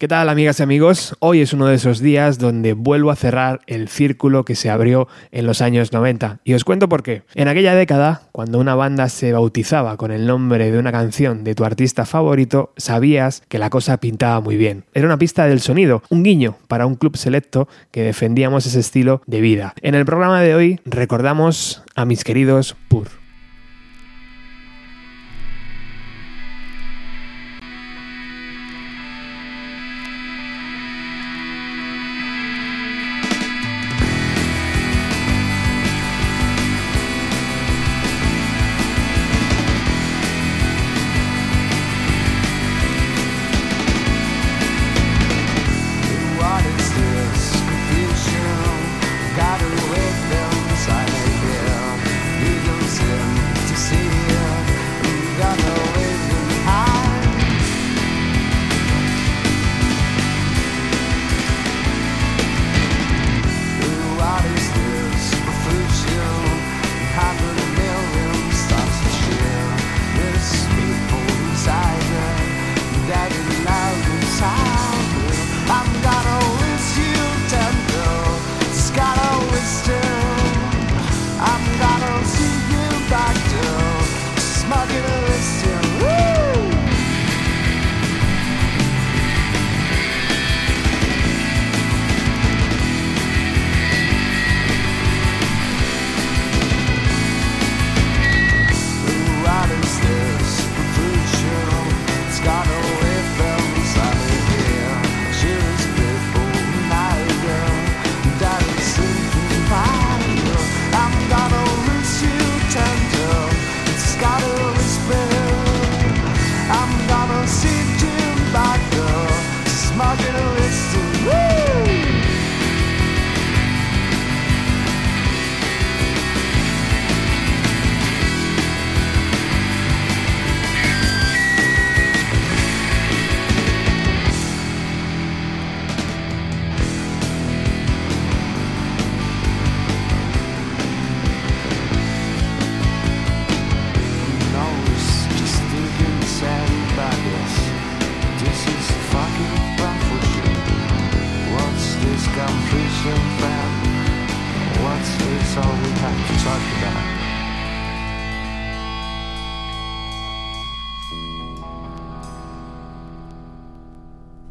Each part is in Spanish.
¿Qué tal amigas y amigos? Hoy es uno de esos días donde vuelvo a cerrar el círculo que se abrió en los años 90. Y os cuento por qué. En aquella década, cuando una banda se bautizaba con el nombre de una canción de tu artista favorito, sabías que la cosa pintaba muy bien. Era una pista del sonido, un guiño para un club selecto que defendíamos ese estilo de vida. En el programa de hoy recordamos a mis queridos Pur.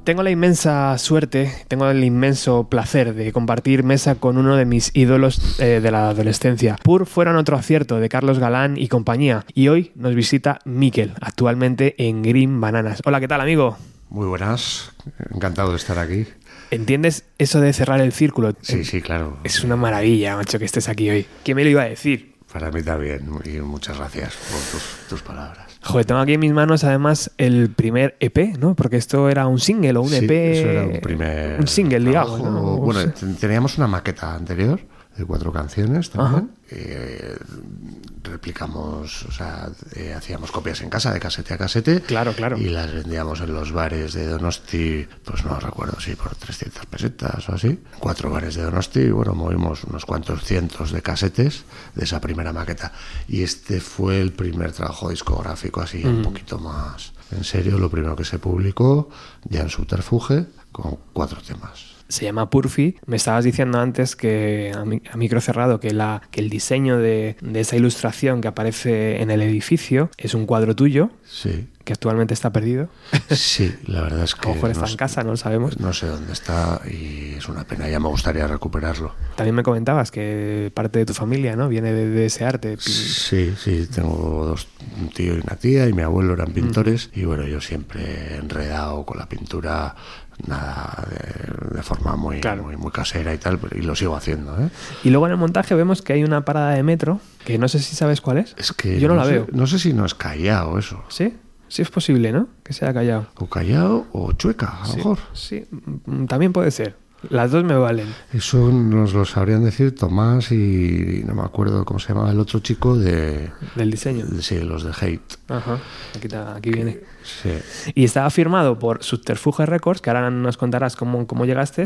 Tengo la inmensa suerte, tengo el inmenso placer de compartir mesa con uno de mis ídolos eh, de la adolescencia. Pur fueron otro acierto de Carlos Galán y compañía. Y hoy nos visita Miquel, actualmente en Green Bananas. Hola, ¿qué tal, amigo? Muy buenas, encantado de estar aquí. ¿Entiendes eso de cerrar el círculo? Sí, sí, claro. Es una maravilla, macho, que estés aquí hoy. ¿Quién me lo iba a decir? Para mí también, y muchas gracias por tus palabras. Joder, tengo aquí en mis manos además el primer EP, ¿no? Porque esto era un single o un EP. Eso era un primer. Un single, digamos. Bueno, teníamos una maqueta anterior de cuatro canciones también. Eh, replicamos, o sea, eh, hacíamos copias en casa de casete a casete. Claro, claro. Y las vendíamos en los bares de Donosti, pues no recuerdo si por 300 pesetas o así. Cuatro bares de Donosti, y bueno, movimos unos cuantos cientos de casetes de esa primera maqueta. Y este fue el primer trabajo discográfico así, un mm. poquito más en serio, lo primero que se publicó, ya en Subterfuge, con cuatro temas se llama Purfi. Me estabas diciendo antes que a, micro cerrado que, la, que el diseño de, esa ilustración que aparece en el edificio es un cuadro tuyo. Sí. Que actualmente está perdido. Sí, la verdad es que. A lo mejor está en casa, no lo sabemos. No sé dónde está y es una pena, ya me gustaría recuperarlo. También me comentabas que parte de tu familia, ¿no? Viene de, ese arte. Sí, sí, tengo dos, un tío y una tía y mi abuelo eran pintores y bueno, yo siempre enredado con la pintura nada de, forma muy, muy, casera y tal, y lo sigo haciendo. ¿eh? Y luego en el montaje vemos que hay una parada de metro, que no sé si sabes cuál es. Es que yo no, la veo. No sé si no es Callao eso. ¿Sí? Sí es posible, ¿no? Que sea Callao. O Callao o Chueca, a lo mejor. Sí, mm, también puede ser. Las dos me valen. Eso nos lo sabrían decir Tomás y no me acuerdo cómo se llamaba el otro chico de... Del diseño. sí, los de Hate. Ajá. Aquí, está- aquí viene. Sí. Y estaba firmado por Subterfuge Records, que ahora nos contarás cómo, cómo llegaste,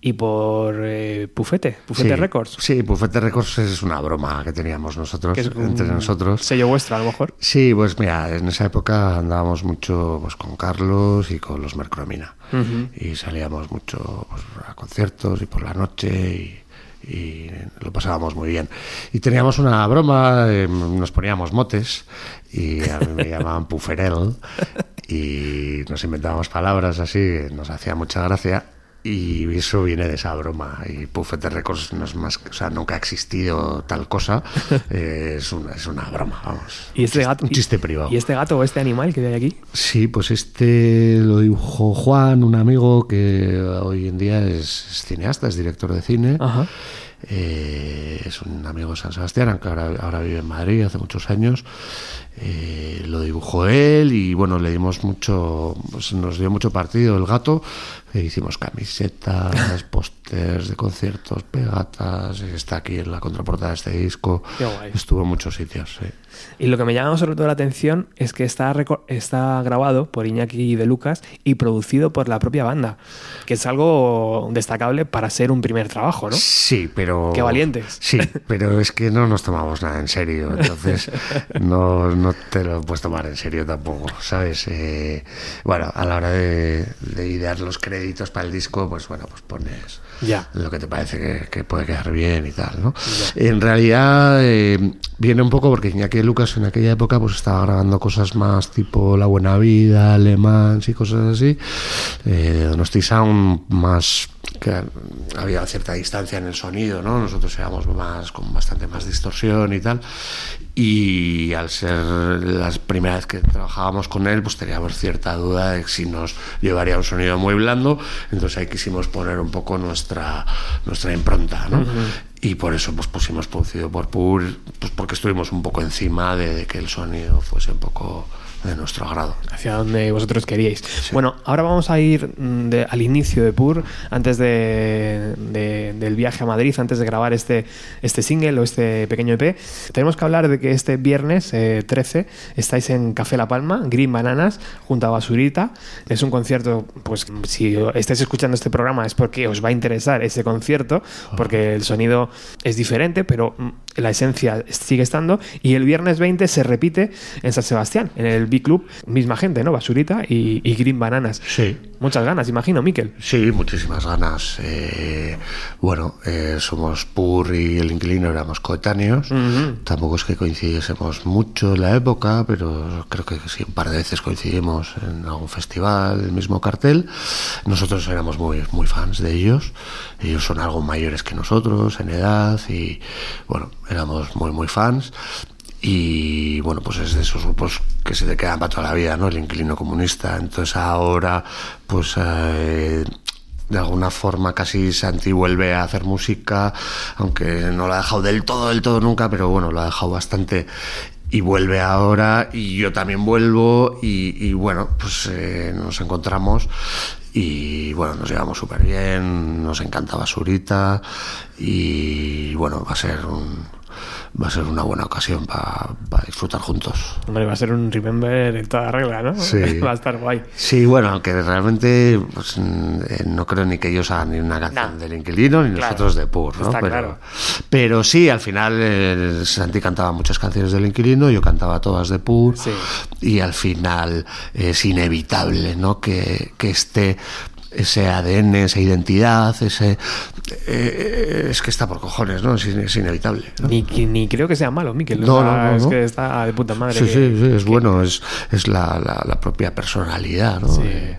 y por eh, Pufete, Pufete Sí, Records. Sí, Pufete Records es una broma que teníamos nosotros, Que entre nosotros. Sello vuestro, a lo mejor. Sí, pues mira, en esa época andábamos mucho pues, con Carlos y con los Mercromina. Y salíamos mucho pues, a conciertos y por la noche y, y lo pasábamos muy bien. Y teníamos una broma, eh, nos poníamos motes y a mí me llamaban Puferel y nos inventábamos palabras así, nos hacía mucha gracia. Y eso viene de esa broma. Y Puffete Records no es más, o sea, nunca ha existido tal cosa. Eh, es, una, es una broma, vamos. Y este Un chiste- gato, un chiste privado. ¿Y este gato o este animal que hay aquí? Sí, pues este lo dibujó Juan, un amigo que hoy en día es, es cineasta, es director de cine. Ajá. Eh, es un amigo de San Sebastián, aunque ahora, ahora vive en Madrid hace muchos años. Eh, lo dibujó él y bueno, le dimos mucho, pues nos dio mucho partido el gato. E hicimos camisetas, pósters de conciertos, pegatas. Está aquí en la contraportada de este disco. Qué guay. Estuvo en muchos sitios. sí. Y lo que me llama sobre todo la atención es que está, está grabado por Iñaki de Lucas y producido por la propia banda, que es algo destacable para ser un primer trabajo, ¿no? Sí, pero. Qué valientes. Sí, pero es que no nos tomamos nada en serio. Entonces, no, no te lo puedes tomar en serio tampoco, ¿sabes? Eh, bueno, a la hora de, de idear los créditos para el disco, pues bueno, pues pones Ya. lo que te parece que, que puede quedar bien y tal, ¿no? En realidad eh, viene un poco porque Iñaki Lucas en aquella época pues estaba grabando cosas más tipo La Buena Vida, Alemán y cosas así. Eh, Donosti Sound más que había cierta distancia en el sonido, ¿no? Nosotros éramos más con bastante más distorsión y tal. Y al ser la primera vez que trabajábamos con él, pues teníamos cierta duda de si nos llevaría a un sonido muy blando. Entonces ahí quisimos poner un poco nuestra, nuestra impronta, ¿no? Y por eso pues pusimos producido por Pur, pues porque estuvimos un poco encima de, de que el sonido fuese un poco de nuestro agrado. hacia donde vosotros queríais. Bueno, ahora vamos a ir mm, de- al inicio de Pur, antes de, de- del viaje a Madrid, antes de grabar este, este single o este pequeño EP. Tenemos que hablar de que este viernes eh, 13 estáis en Café La Palma, Green Bananas, junto a Basurita. Es un concierto, pues si estáis escuchando este programa es porque os va a interesar ese concierto, porque el sonido es diferente, pero mm, la esencia sigue estando. Y el viernes 20 se repite en San Sebastián, en el B-Club, misma gente, ¿no? Basurita y, y Green Bananas. Sí. Muchas ganas, imagino, Miquel. Sí, muchísimas ganas. Eh, bueno, eh, somos Pur y el inquilino éramos coetáneos. Tampoco es que coincidiésemos mucho en la época, pero creo que sí, un par de veces coincidimos en algún festival, el mismo cartel. Nosotros éramos muy, muy fans de ellos. Ellos son algo mayores que nosotros en edad y, bueno, éramos muy, muy fans. Y bueno, pues es de esos grupos que se te quedan para toda la vida, ¿no? El inquilino comunista. Entonces ahora, pues eh, de alguna forma casi Santi vuelve a hacer música, aunque no lo ha dejado del todo, del todo nunca, pero bueno, lo ha dejado bastante. Y vuelve ahora, y yo también vuelvo, y, y bueno, pues eh, nos encontramos y bueno, nos llevamos súper bien, nos encanta Basurita, y bueno, va a ser un, va a ser una buena ocasión para disfrutar juntos. Hombre, va a ser un Remember en toda regla, ¿no? Sí. va a estar guay. Sí, bueno, aunque realmente pues, eh, no creo ni que ellos hagan ni una canción No. del inquilino ni Claro. nosotros de Pur, ¿no? Está pero, claro. pero sí, al final eh, Santi cantaba muchas canciones del inquilino, yo cantaba todas de Pur Sí. y al final es inevitable, ¿no? Que, que esté ese ADN, esa identidad, ese eh, es que está por cojones, ¿no? Es, in- es inevitable. ¿no? Ni, ni creo que sea malo, Miquel. o No, sea, no, Es que está de puta madre. Sí, que- sí, sí, es que- bueno, es, es la, la- la propia personalidad, ¿no? Sí. Eh,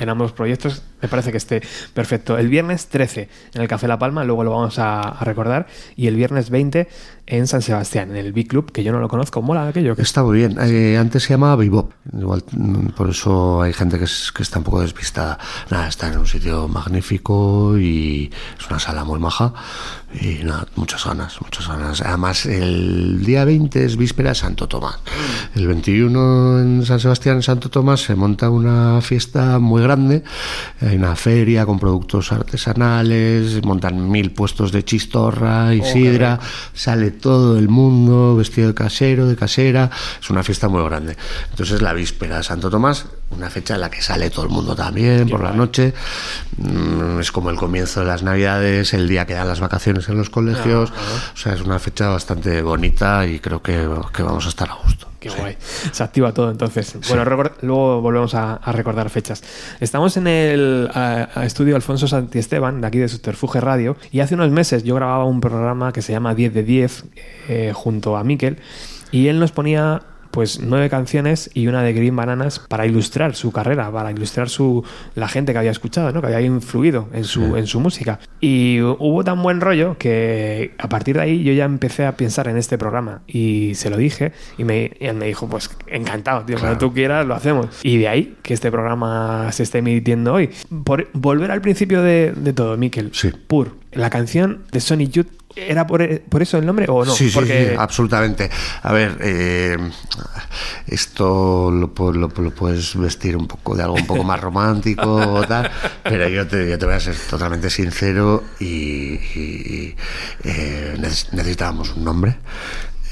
En ambos proyectos me parece que esté perfecto. El viernes 13 en el Café La Palma, luego lo vamos a, a recordar. Y el viernes 20 en San Sebastián, en el Big Club, que yo no lo conozco. Mola aquello. Que Está muy bien. Eh, antes se llamaba Bebop. Igual, mm, por eso hay gente que, es- que está un poco despistada. Nada, está en un sitio magnífico y es una sala muy maja. Y nada, muchas ganas, muchas ganas. Además, el día 20 es víspera de Santo Tomás. El 21 en San Sebastián, en Santo Tomás, se monta una fiesta muy grande. Hay una feria con productos artesanales, montan mil puestos de chistorra y Oh, sidra, sale todo el mundo vestido de casero, de casera, es una fiesta muy grande. Entonces la víspera de Santo Tomás, una fecha en la que sale todo el mundo también por la noche, Mm, es como el comienzo de las navidades, el día que dan las vacaciones en los colegios, o sea, es una fecha bastante bonita y creo que, que vamos a estar a gusto. Qué guay. Se activa todo entonces. Bueno, luego volvemos a, a recordar fechas. Estamos en el a- a estudio Alfonso Santiesteban, de aquí de Subterfuge Radio, y hace unos meses yo grababa un programa que se llama 10 de 10 eh, junto a Miquel, y él nos ponía pues nueve canciones y una de Green Bananas para ilustrar su carrera, para ilustrar su la gente que había escuchado, ¿no? que había influido en su, en su música. Y hubo tan buen rollo que a partir de ahí yo ya empecé a pensar en este programa y se lo dije y, me, y él me dijo, pues encantado, tío, cuando tú quieras lo hacemos. Y de ahí que este programa se esté emitiendo hoy. Por volver al principio de, de todo, Miquel, Sí. Pur, la canción de Sonic Youth, ¿era por, por eso el nombre o no? Sí, sí, Porque sí, absolutamente. A ver, eh, esto lo, lo- lo puedes vestir un poco de algo un poco más romántico o tal, pero yo te, yo te voy a ser totalmente sincero y, y- eh, neces- necesitábamos un nombre.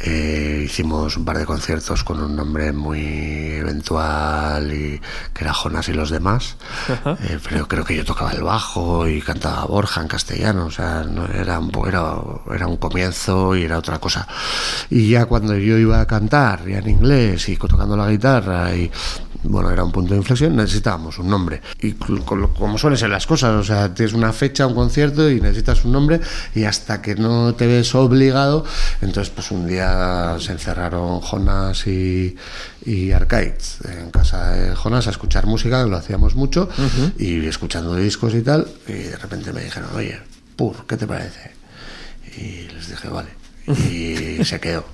Eh, hicimos un par de conciertos con un nombre muy eventual y que era Jonas y los demás. Eh, pero creo que yo tocaba el bajo y cantaba Borja en castellano. O sea, no, era, un, era, era un comienzo y era otra cosa. Y ya cuando yo iba a cantar, ya en inglés y tocando la guitarra y bueno, era un punto de inflexión, necesitábamos un nombre. Y como suelen ser las cosas, o sea, tienes una fecha, un concierto y necesitas un nombre y hasta que no te ves obligado, entonces pues un día se encerraron Jonas y, y Arcades en casa de Jonas a escuchar música, que lo hacíamos mucho, y escuchando discos y tal, y de repente me dijeron, oye, Pur, ¿qué te parece? Y les dije, vale. Y se quedó.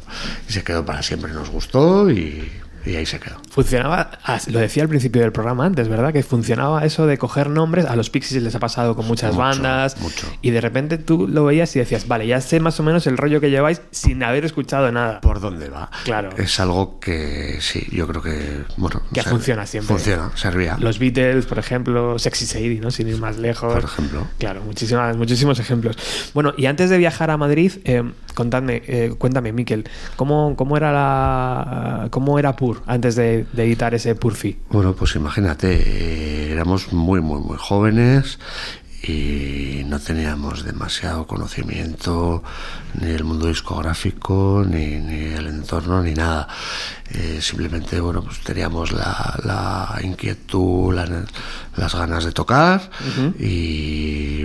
Y se quedó para siempre. Nos gustó y, y ahí se quedó. Funcionaba, lo decía al principio del programa antes, ¿verdad? Que funcionaba eso de coger nombres. A los Pixies les ha pasado con muchas Mucho, bandas. mucho. Y de repente tú lo veías y decías, vale, ya sé más o menos el rollo que lleváis sin haber escuchado nada. ¿Por dónde va? Claro. Es algo que sí, yo creo que. Bueno, Que funciona siempre. Funciona, servía. Los Beatles, por ejemplo, Sexy Sadie, ¿no? Sin ir más lejos. Por ejemplo. Claro, muchísimas, muchísimos ejemplos. Bueno, y antes de viajar a Madrid, eh, contadme, eh, cuéntame, Miquel, ¿cómo, cómo era la, cómo era Pur antes de, de editar ese Purfi? Bueno, pues imagínate, eh, éramos muy, muy, muy jóvenes y no teníamos demasiado conocimiento ni del mundo discográfico, ni, ni el entorno, ni nada. Eh, simplemente, bueno, pues teníamos la, la inquietud, la- las ganas de tocar y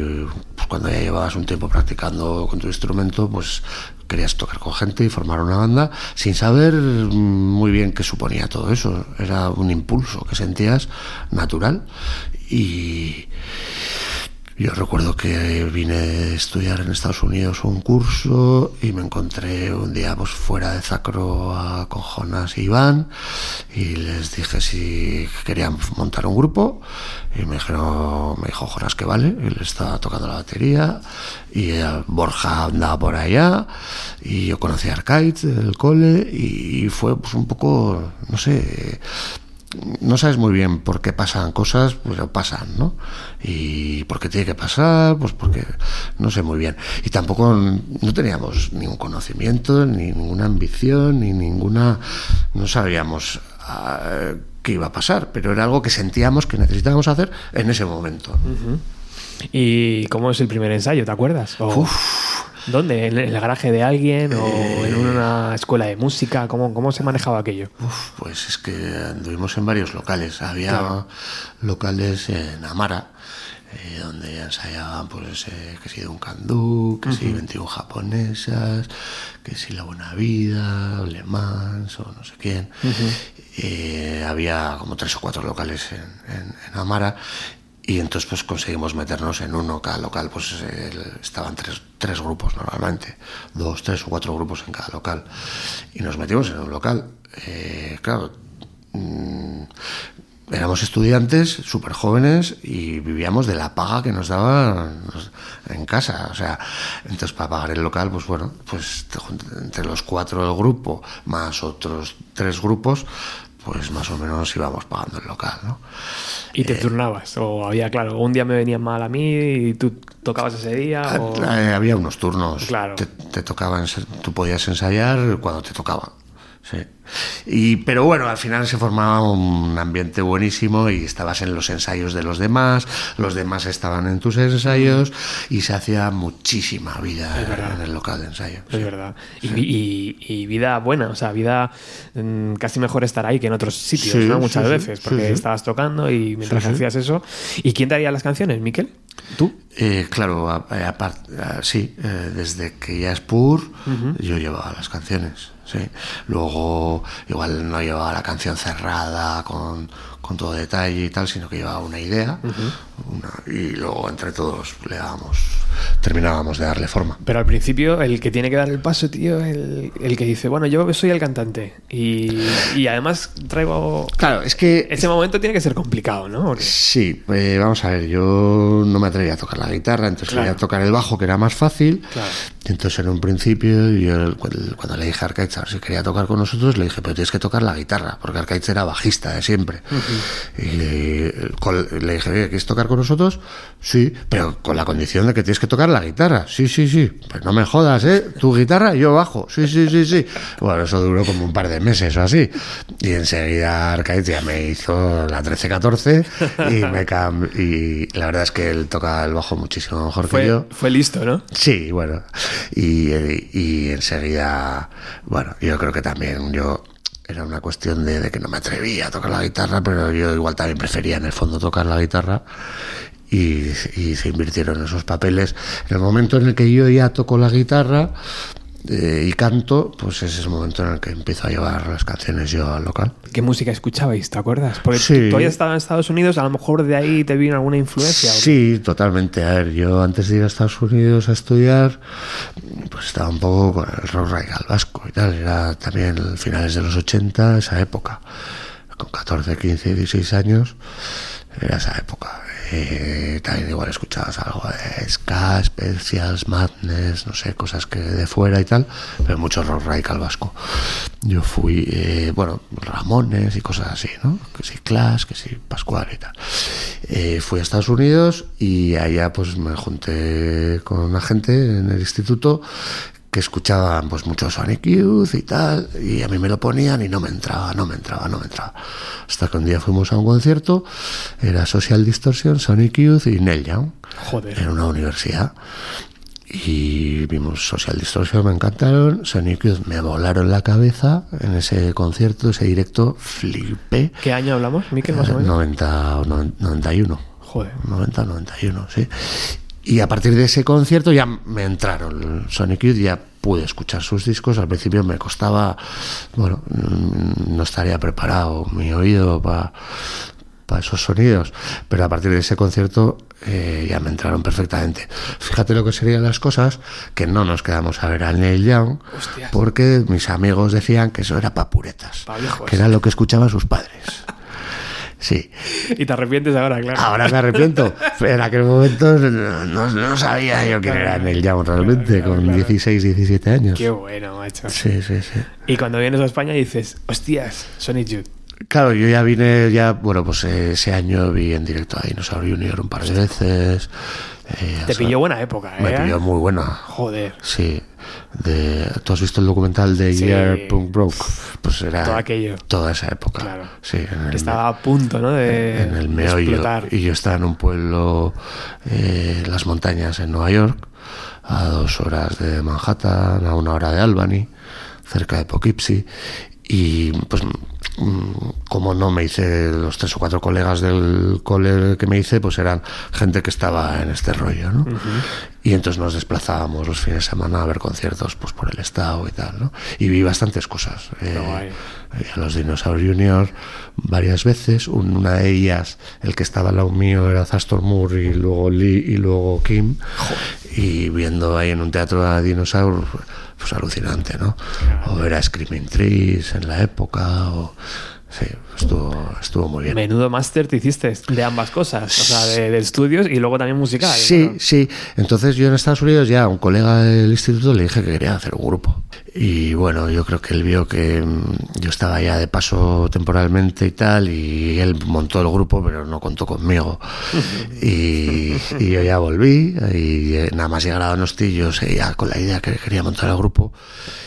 pues, cuando ya llevabas un tiempo practicando con tu instrumento, pues querías tocar con gente y formar una banda sin saber mm, muy bien qué suponía todo eso. Era un impulso que sentías natural y yo recuerdo que vine a estudiar en Estados Unidos un curso y me encontré un día pues, fuera de Zacro a- con Jonas y Iván y les dije si querían montar un grupo y me dijeron, me dijo Jonas que vale, él estaba tocando la batería y eh, Borja andaba por allá y yo conocí a Arcade del cole y fue pues un poco, no sé, no sabes muy bien por qué pasan cosas, pero pasan, ¿no? Y por qué tiene que pasar, pues porque no sé muy bien. Y tampoco no teníamos ningún conocimiento, ni ninguna ambición, ni ninguna. No sabíamos ah, qué iba a pasar, pero era algo que sentíamos que necesitábamos hacer en ese momento. ¿Y cómo es el primer ensayo? ¿Te acuerdas? O- ¿Dónde? ¿En el garaje de alguien o en una escuela de música? ¿Cómo, cómo se manejaba aquello? Uf, pues es que anduvimos en varios locales. Había locales en Amara, eh, donde ensayaban, pues, eh, que si de un candú, que si 21 japonesas, que si La Buena Vida, Le Mans o no sé quién. Eh, había como tres o cuatro locales en, en- en Amara. Y entonces pues conseguimos meternos en uno, cada local pues eh, estaban tres, tres grupos normalmente, dos, tres o cuatro grupos en cada local. Y nos metimos en un local. Eh, claro, mm, éramos estudiantes súper jóvenes y vivíamos de la paga que nos daban en casa. O sea, entonces para pagar el local, pues bueno, pues entre los cuatro del grupo, más otros tres grupos, pues más o menos íbamos pagando el local, ¿no? ¿Y te turnabas? ¿O había, claro, un día me venía mal a mí y tú tocabas ese día? O... Eh, había unos turnos. Claro. Te, te tocaba, ens- tú podías ensayar cuando te tocaba. Sí. Y, pero bueno, al final se formaba un ambiente buenísimo y estabas en los ensayos de los demás, los demás estaban en tus ensayos y se hacía muchísima vida en el local de ensayo. Es verdad. Y, y- y vida buena, o sea, vida mm, casi mejor estar ahí que en otros sitios, ¿no? Muchas veces, porque estabas tocando y mientras hacías eso. ¿Y quién te haría las canciones, Miquel? ¿Tú? Eh, claro, a- a- apart- a- sí, eh, desde que ya es Pur, yo llevaba las canciones, sí. Luego, igual no llevaba la canción cerrada con, con todo detalle y tal, sino que llevaba una idea, una- y luego entre todos le dábamos, terminábamos de darle forma. Pero al principio, el que tiene que dar el paso, tío, el, el que dice, bueno, yo soy el cantante. Y, y además traigo. Claro, es que Ese momento tiene que ser complicado, ¿no? Sí, eh, vamos a ver, yo no me atrevía a tocar la guitarra, entonces Claro. quería tocar el bajo, que era más fácil. Claro. Entonces en un principio, yo cuando, le dije a Arcaiz si quería tocar con nosotros, le dije, pero tienes que tocar la guitarra, porque Arcaiz era bajista de siempre. Y le, con- le dije, "Oye, ¿quieres tocar con nosotros? Sí, pero con la condición de que tienes que tocar la guitarra. Sí, sí, sí. Pues no me jodas, ¿eh? Tu guitarra, yo bajo. Sí, sí, sí, sí. Bueno, eso duró como un par de meses o así. Y enseguida Arcaiz ya me hizo la 13-14 y me cam- y la verdad es que él toca el bajo muchísimo mejor que Fue, yo. fue listo, ¿no? Sí, bueno. Y, eh, y enseguida, bueno, yo creo que también yo era una cuestión de, que no me atrevía a tocar la guitarra, pero yo igual también prefería en el fondo tocar la guitarra. Y, y se invirtieron esos papeles. En el momento en el que yo ya toco la guitarra eh, y canto, pues ese es el momento en el que empiezo a llevar las canciones yo al local. ¿Qué música escuchabais? ¿Te acuerdas? Porque Sí. tú, habías estado en Estados Unidos, a lo mejor de ahí te vino alguna influencia. Sí, totalmente. A ver, yo antes de ir a Estados Unidos a estudiar, pues estaba un poco con el rock radical vasco y tal. Era también finales de los 80, esa época. Con 14, 15, 16 años, era esa época. Eh, también igual escuchabas algo de ska, specials, madness, no sé, cosas que de fuera y tal, pero mucho rock radical vasco. Yo fui, eh, bueno, Ramones y cosas así, ¿no? Que si Clash, que si Pascual y tal. Eh, fui a Estados Unidos y allá pues me junté con una gente en el instituto que escuchaban pues mucho Sonic Youth y tal, y a mí me lo ponían y no me entraba, no me entraba, no me entraba. Hasta que un día fuimos a un concierto, era Social Distortion, Sonic Youth y Neil Young, Joder. en una universidad. Y vimos Social Distortion, me encantaron, Sonic Youth me volaron la cabeza en ese concierto, ese directo, flipé. ¿Qué año hablamos, Miquel, más o menos? 90 o 91. Joder. 90, 91, sí. Y a partir de ese concierto ya me entraron Sonic Youth, ya pude escuchar sus discos. Al principio me costaba, bueno, mm, no estaría preparado mi oído para esos sonidos, pero a partir de ese concierto eh, ya me entraron perfectamente. Fíjate lo que serían las cosas, que no nos quedamos a ver a Neil Young, Hostias. porque mis amigos decían que eso era pa' puretas, Pa' viejos. que era lo que escuchaban sus padres. Sí, Y te arrepientes ahora, claro. Ahora me arrepiento. En aquel momento no, no- no sabía yo quién era Neil Young realmente, claro, con claro. 16, 17 años. Qué bueno, macho. Sí, sí, sí. Y cuando vienes a España dices, hostias, Sonic Youth. Claro, yo ya vine, ya, bueno, pues eh, ese año vi en directo a Dinosaur Junior un par de veces. eh, Te sea, pilló buena época, ¿eh? Me pilló muy buena. Joder. Sí. De, ¿Tú has visto el documental de Sí. Year Punk Broke? Pues era Todo aquello. toda esa época. Claro. Sí, en el Que estaba a punto, ¿no? De, en el meollo. explotar. Y yo estaba en un pueblo, eh, en las montañas en Nueva York, a dos horas de Manhattan, a una hora de Albany, cerca de Poughkeepsie. Y pues, como no me hice los tres o cuatro colegas del cole que me hice, pues eran gente que estaba en este rollo, ¿no? Y entonces nos desplazábamos los fines de semana a ver conciertos pues por el estado y tal, ¿no? Y vi bastantes cosas. Eh, guay. eh, a los Dinosaur Junior varias veces. Un- Una de ellas, el que estaba al lado mío era Zastor Moore y luego Lee y luego Kim. Y viendo ahí en un teatro a Dinosaur, pues alucinante, ¿no? O ver a Screaming Trees en la época, o... Sí, estuvo, estuvo muy bien. Menudo máster te hiciste de ambas cosas, o sea, de, de estudios y luego también musical. Sí, ¿no? sí. Entonces yo en Estados Unidos ya a un colega del instituto le dije que quería hacer un grupo. Y bueno, yo creo que él vio que mm, yo estaba ya de paso temporalmente y tal, y él montó el grupo, pero no contó conmigo. y, y yo ya volví, y eh, nada más llegar a Donosti, yo seguía con la idea que quería montar el grupo.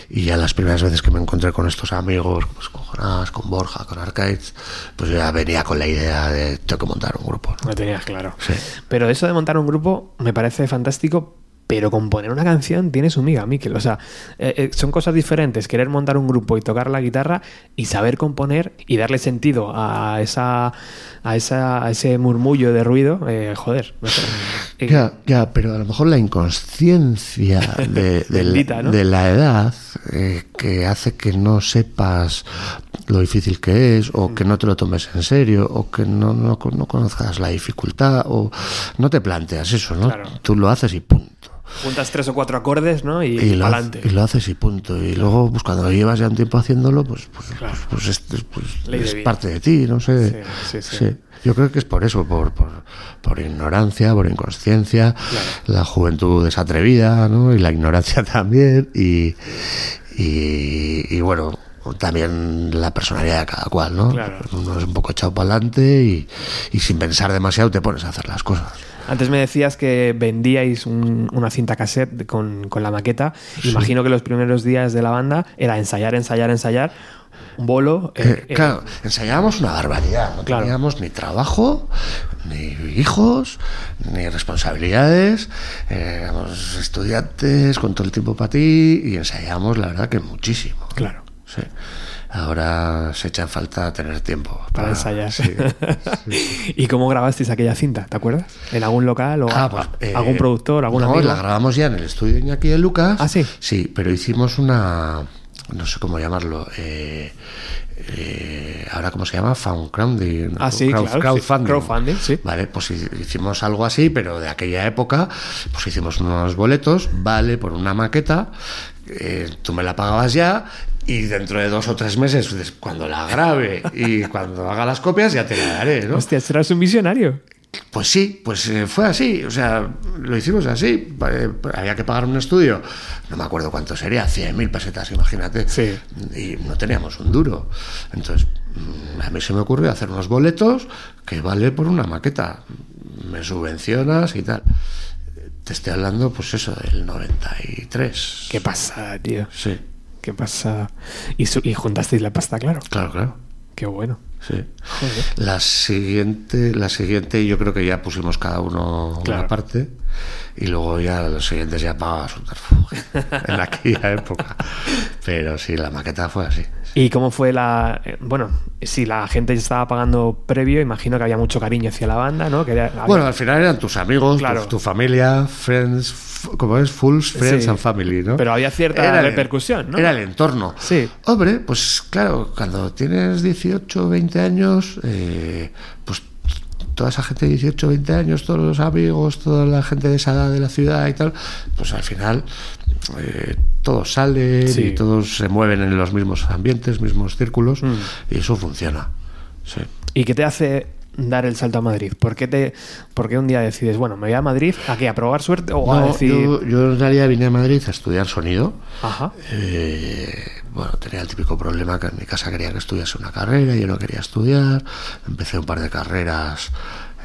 Y ya las primeras veces que me encontré con estos amigos, pues con Jonás, con Borja, con Pues yo ya venía con la idea de tengo que montar un grupo. ¿no? Lo tenías claro. Sí. Pero eso de montar un grupo me parece fantástico, pero componer una canción tiene su miga, Miquel. O sea, eh, eh, son cosas diferentes. Querer montar un grupo y tocar la guitarra y saber componer y darle sentido a esa a, esa, a ese murmullo de ruido. eh, joder. no sé. Ya, ya, pero a lo mejor la inconsciencia de, de la- Bendita, ¿no? de la edad que hace que no sepas lo difícil que es, o que no te lo tomes en serio, o que no, no, no conozcas la dificultad, o no te planteas eso, ¿no? Claro. Tú lo haces y punto. Juntas tres o cuatro acordes, ¿no? Y, Y lo, adelante. y lo haces y punto. Y luego, pues cuando llevas ya un tiempo haciéndolo, pues, pues, Claro. pues, es, pues, Ley de es parte de ti, no sé. Sí, sí, sí. Yo creo que es por eso, por, por, por ignorancia, por inconsciencia, la juventud es atrevida, ¿no? Y la ignorancia también. Y, y, y, bueno, también la personalidad de cada cual, ¿no? Claro. Uno es un poco echado para adelante y, y sin pensar demasiado te pones a hacer las cosas. Antes me decías que vendíais un- una cinta cassette con, con la maqueta. Imagino que los primeros días de la banda era ensayar, ensayar, ensayar. Un bolo. eh, Eh, eh, claro, ensayábamos una barbaridad. No Claro. teníamos ni trabajo, ni hijos, ni responsabilidades. éramos estudiantes con todo el tiempo para ti y ensayábamos, la verdad, que muchísimo. Claro. Sí. Ahora se echa en falta tener tiempo Para ensayar. sí. ¿Y cómo grabasteis aquella cinta? ¿Te acuerdas? ¿En algún local o Ah, pues, eh, algún productor, algún no, amigo? la grabamos ya en el estudio de Iñaki de Lucas. Ah, ¿sí? Sí, pero hicimos una. No sé cómo llamarlo. eh, eh, ahora, ¿cómo se llama? Foundcrowding. Ah, sí, claro, sí. Crowdfunding. Crowdfunding, sí. Vale, pues hi- hicimos algo así, pero de aquella época, pues hicimos unos boletos, vale, por una maqueta. eh, tú me la pagabas ya. Y dentro de dos o tres meses, cuando la grabe y cuando haga las copias, ya te la daré, ¿no? Hostia, serás un visionario. Pues sí, pues eh, fue así, o sea, lo hicimos así. Eh, había que pagar un estudio, no me acuerdo cuánto sería, 100.000 pesetas, imagínate. Sí. Y no teníamos un duro. Entonces, mm, a mí se me ocurrió hacer unos boletos que vale por una maqueta. Me subvencionas y tal. Te estoy hablando, pues eso, del 93. ¿Qué pasa, tío? Sí, ¿Qué pasa? Y, su- y juntasteis la pasta, claro. claro, claro. Qué bueno. Sí. Joder. La siguiente, la siguiente, yo creo que ya pusimos cada uno Claro. una parte y luego ya los siguientes ya pagaba subterfuge en aquella época. Pero sí, la maqueta fue así. ¿Y cómo fue la...? eh, Bueno, si la gente estaba pagando previo, imagino que había mucho cariño hacia la banda, ¿no? Que había- Bueno, al final eran tus amigos, tu- Claro. tu, familia, friends, como es, fools, friends Sí. and family, ¿no? Pero había cierta Era el- repercusión, ¿no? Era el entorno. Sí. Hombre, pues claro, cuando tienes 18, 20 años, eh, pues toda esa gente de 18, 20 años, todos los amigos, toda la gente de esa edad de la ciudad y tal, pues al final eh, todos salen Sí. y todos se mueven en los mismos ambientes, mismos círculos, Mm. y eso funciona. Sí. ¿Y qué te hace dar el salto a Madrid? ¿Por qué, te, por qué un día decides, bueno, me voy a Madrid, ¿a qué? ¿A probar suerte? ¿O a decir...? yo, yo en realidad vine a Madrid a estudiar sonido. Ajá. Eh, bueno, tenía el típico problema que en mi casa quería que estudiase una carrera, yo no quería estudiar. Empecé un par de carreras.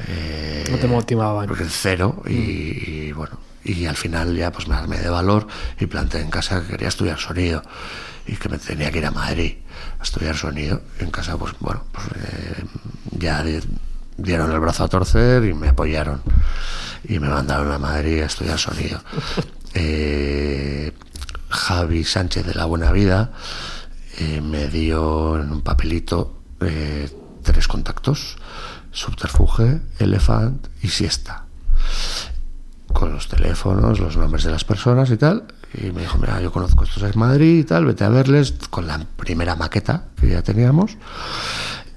eh, No te motivaban. Porque cero y, y, bueno, y al final ya pues me armé de valor y planteé en casa que quería estudiar sonido y que me tenía que ir a Madrid a estudiar sonido. En casa pues bueno, pues eh, ya di- dieron el brazo a torcer y me apoyaron y me mandaron a Madrid a estudiar sonido. Eh, Javi Sánchez de la Buena Vida eh, me dio en un papelito eh, tres contactos, subterfuge, elefant y siesta, con los teléfonos, los nombres de las personas y tal. Y me dijo, mira, yo conozco estos en Madrid y tal, vete a verles con la primera maqueta que ya teníamos.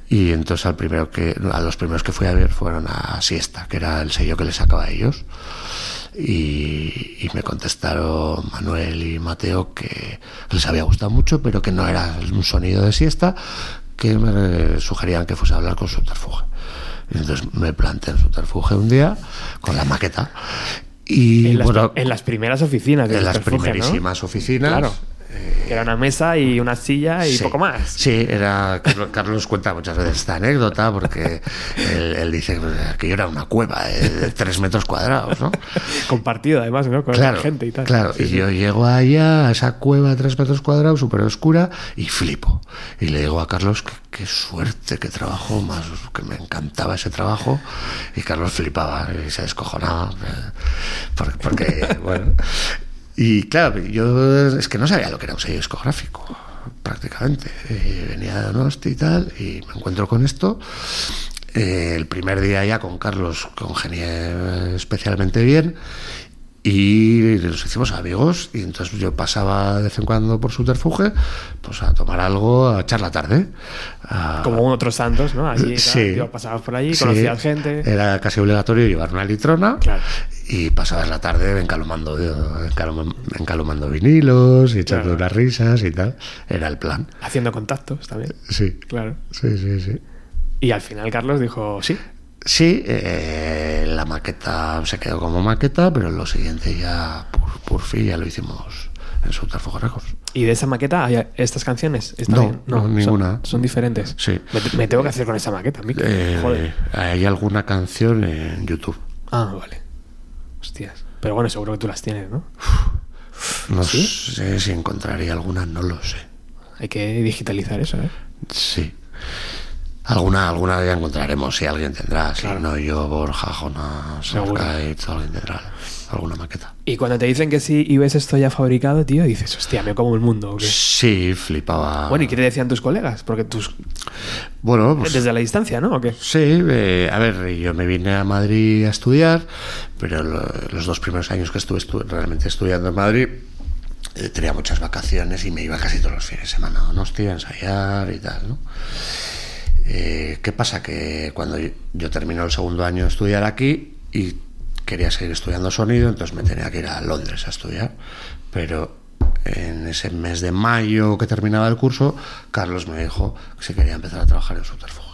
Y entonces al primero que, a los primeros que fui a ver fueron a Siesta, que era el sello que les sacaba a ellos. Y, y me contestaron Manuel y Mateo que les había gustado mucho, pero que no era un sonido de siesta, que me sugerían que fuese a hablar con Subterfuge. Entonces me planteé en Subterfuge un día con la maqueta. Y En las, bueno, en las primeras oficinas de en las Subterfuge, ¿no? primerísimas oficinas. Claro. Que era una mesa y una silla y Sí. poco más. Sí, era Carlos, cuenta muchas veces esta anécdota porque él, él dice que yo era una cueva eh, de tres metros cuadrados, ¿no? Compartido además, ¿no? Con Claro, la gente y tal. claro. Sí, y sí. yo llego allá a esa cueva de tres metros cuadrados, súper oscura, y flipo. Y le digo a Carlos que qué suerte, qué trabajo más, que me encantaba ese trabajo. Y Carlos flipaba y se descojonaba. eh, Porque, porque, bueno. Y claro, yo es que no sabía lo que era un sello discográfico, prácticamente. Y venía de Donosti y tal, y me encuentro con esto. Eh, el primer día ya con Carlos congenié especialmente bien y nos hicimos amigos y entonces yo pasaba de vez en cuando por subterfuge pues a tomar algo, a echar la tarde. a- Como otros santos, ¿no? Allí, Sí. tío, pasabas por allí, Sí, conocías gente. Era casi obligatorio llevar una litrona Claro. y pasabas la tarde encalomando, encalom- encalomando vinilos y echando Claro. unas risas y tal. Era el plan. Haciendo contactos también. Sí, Claro. sí, sí, sí. Y al final Carlos dijo, sí. Sí, eh, la maqueta se quedó como maqueta, pero lo siguiente ya, por, por fin, ya lo hicimos en Subterfuge Records. ¿Y de esa maqueta hay estas canciones? ¿Están No, no, ninguna. Son, diferentes. Sí. Me, me tengo que hacer con esa maqueta, Mico. Eh, Joder. hay alguna canción en YouTube. Ah, vale. Hostias. Pero bueno, seguro que tú las tienes, ¿no? No ¿Sí? sé si encontraría alguna, no lo sé. Hay que digitalizar eso, ¿eh? Sí. Alguna, alguna ya encontraremos, si alguien tendrá. Si Claro. no, yo, Borja, Jonas. Arcade, alguien tendrá alguna maqueta. Y cuando te dicen que sí y ves esto ya fabricado, tío, dices, hostia, me como el mundo. ¿o qué? Sí, flipaba. Bueno, ¿y qué te decían tus colegas? Porque tus... Bueno, pues, Desde la distancia, ¿no? ¿O qué? Sí, eh, a ver, yo me vine a Madrid a estudiar, pero lo- los dos primeros años que estuve estu- realmente estudiando en Madrid eh, tenía muchas vacaciones y me iba casi todos los fines de semana a Donosti a ensayar y tal, ¿no? Eh, ¿Qué pasa? Que cuando yo, termino el segundo año de estudiar aquí y quería seguir estudiando sonido, entonces me tenía que ir a Londres a estudiar, pero en ese mes de mayo que terminaba el curso, Carlos me dijo que se quería empezar a trabajar en Subterfuge.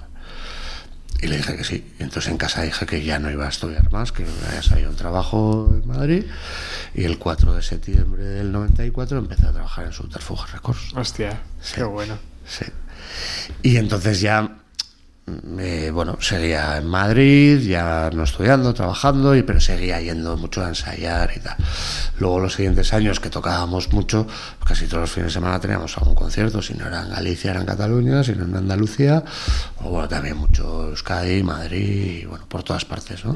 Y le dije que sí. Entonces en casa dije que ya no iba a estudiar más, que me había salido un trabajo en Madrid. Y el 4 de septiembre del 94 empecé a trabajar en Subterfuge Records. Hostia, Sí. qué bueno. Sí. Y entonces ya, eh, bueno, seguía en Madrid, ya no estudiando, trabajando, y, pero seguía yendo mucho a ensayar y tal. Luego los siguientes años que tocábamos mucho, pues casi todos los fines de semana teníamos algún concierto, si no era en Galicia, era en Cataluña, si no en Andalucía, o bueno, también mucho Euskadi, Madrid, y bueno, por todas partes, ¿no?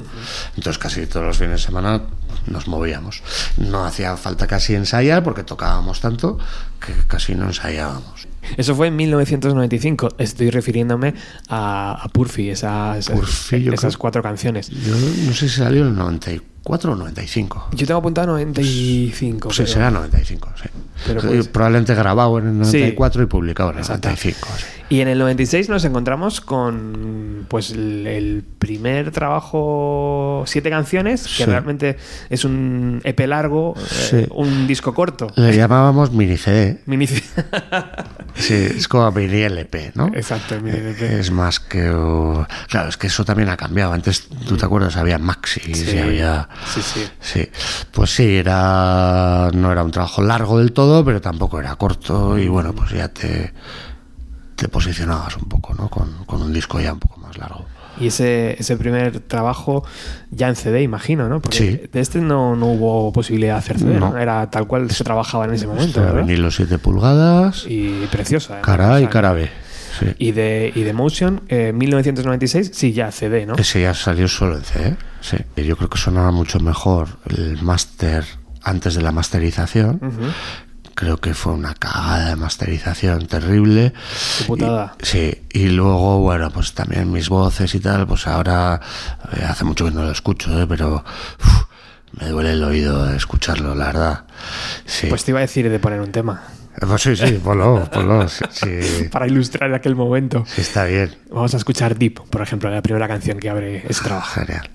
Entonces casi todos los fines de semana nos movíamos. No hacía falta casi ensayar porque tocábamos tanto que casi no ensayábamos. Eso fue en 1995. Estoy refiriéndome a, a Purfi, esas, esas, Purfi, yo esas cuatro canciones. Yo no sé si salió en el 94 o 95. Yo tengo apuntado 95. Sí, pero- será 95, sí. Pero Sí, pues- Probablemente grabado en el Sí. 94 y publicado en el Exacto. 95. sí. Y en el 96 nos encontramos con pues el, el primer trabajo, siete canciones, que Sí. realmente es un EP largo, eh, Sí. un disco corto. Le llamábamos mini CD. Mini- Sí, es como mini LP, ¿no? Exacto, mini LP. Es más que. uh, Claro, es que eso también ha cambiado. Antes, ¿tú te acuerdas? Había maxi, Sí, había. sí, sí. Sí, pues sí, era no era un trabajo largo del todo, pero tampoco era corto y bueno, pues ya te, te posicionabas un poco, ¿no? Con, con un disco ya un poco más largo. Y ese, ese primer trabajo ya en CD, imagino, ¿no? Porque Sí. de este no, no hubo posibilidad de hacer CD, ¿no? No. Era tal cual se trabajaba en ese momento, Era ¿verdad? vinilo 7 pulgadas, Y preciosa. ¿eh? cara y cara B. Sí. Y de, y de Motion, eh, 1996, sí, ya CD, ¿no? Ese ya salió solo en CD. Sí. Y Yo creo que sonaba mucho mejor el máster antes de la masterización. Creo que fue una cagada de masterización terrible. Qué putada. Y- sí, y luego, bueno, pues también mis voces y tal, pues ahora eh, hace mucho que no lo escucho, ¿eh? pero uf, me duele el oído de escucharlo, la verdad. Sí. Pues te iba a decir de poner un tema Pues sí, sí, ponlo, ponlo. Sí, sí, para ilustrar aquel momento. sí, está bien. Vamos a escuchar Deep, por ejemplo, la primera canción que abre ese trabajo. Genial.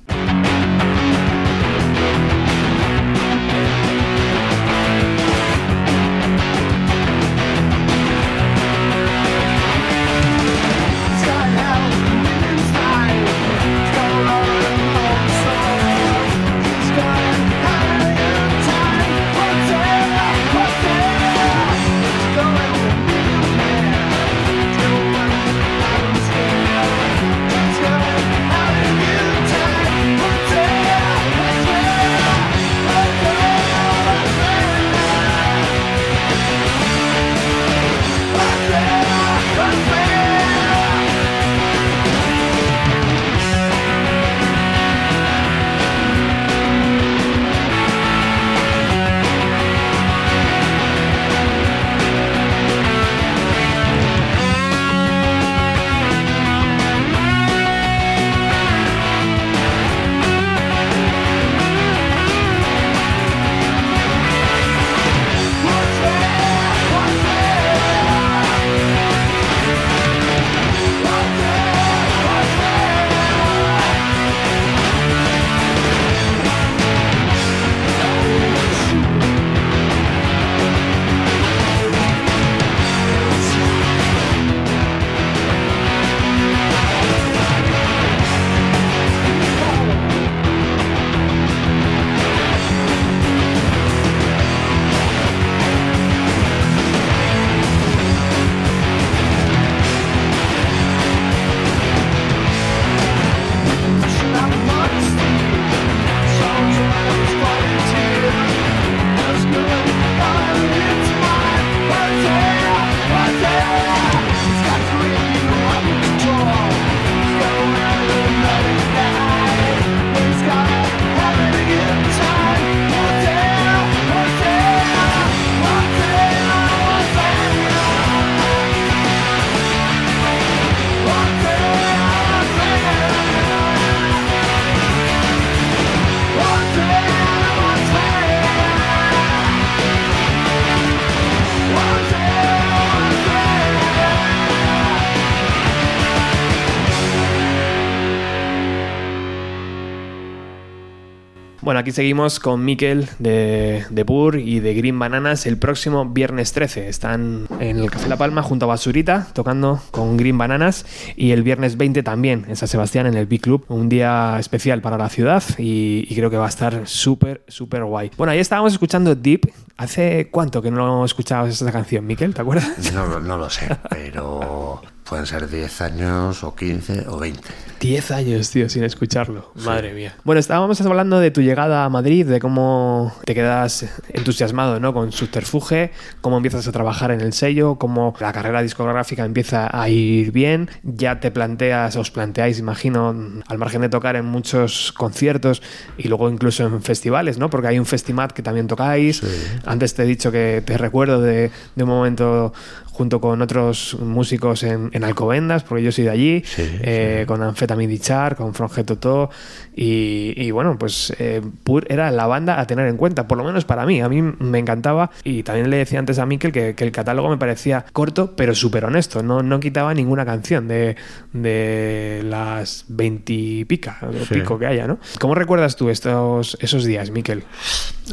Aquí seguimos con Miquel de, de Pur y de Green Bananas el próximo viernes 13. Están en el Café La Palma junto a Basurita tocando con Green Bananas y el viernes 20 también en San Sebastián en el Big Club. Un día especial para la ciudad y, creo que va a estar súper, súper guay. Bueno, ahí estábamos escuchando Deep. ¿Hace cuánto que no escuchabas esta canción, Miquel? ¿Te acuerdas? No, no lo sé, pero pueden ser 10 años o 15 o 20. 10 años, tío, sin escucharlo. Madre mía. Bueno, estábamos hablando de tu llegada a Madrid, de cómo te quedas entusiasmado ¿no? con Subterfuge, cómo empiezas a trabajar en el sello, cómo la carrera discográfica empieza a ir bien. Ya te planteas, os planteáis, imagino, al margen de tocar en muchos conciertos y luego incluso en festivales, ¿no? Porque hay un festimat que también tocáis. Sí. Antes te he dicho que te recuerdo de, de un momento junto con otros músicos en, en Alcobendas, porque yo soy de allí, Sí, eh, sí. con Anfetamine Dichar, con Fronje Totó, y, y bueno, pues eh, Pur era la banda a tener en cuenta, por lo menos para mí, a mí me encantaba, y también le decía antes a Mikel que, que el catálogo me parecía corto, pero súper honesto, no, no quitaba ninguna canción de, de las veintipica, Sí. pico que haya, ¿no? ¿Cómo recuerdas tú estos, esos días, Mikel?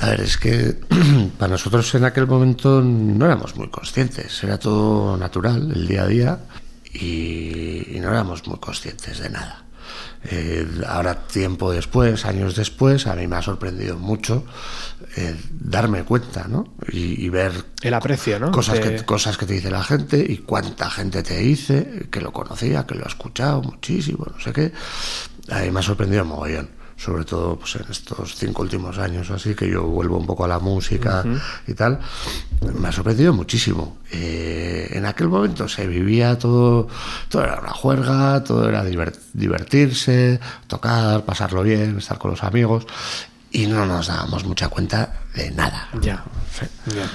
A ver, es que para nosotros en aquel momento no éramos muy conscientes, era todo natural, el día a día, y, y no éramos muy conscientes de nada. Eh, ahora, tiempo después, años después, a mí me ha sorprendido mucho eh, darme cuenta, ¿no? Y, y ver El aprecio, ¿no? cosas, De- que, cosas que te dice la gente y cuánta gente te dice que lo conocía, que lo ha escuchado muchísimo, no sé qué. A mí me ha sorprendido mogollón. Sobre todo pues, en estos cinco últimos años o así, que yo vuelvo un poco a la música y tal, me ha sorprendido muchísimo. Eh, en aquel momento se vivía todo, todo era una juerga, todo era diver- divertirse, tocar, pasarlo bien, estar con los amigos, y no nos dábamos mucha cuenta de nada. Ya, ya.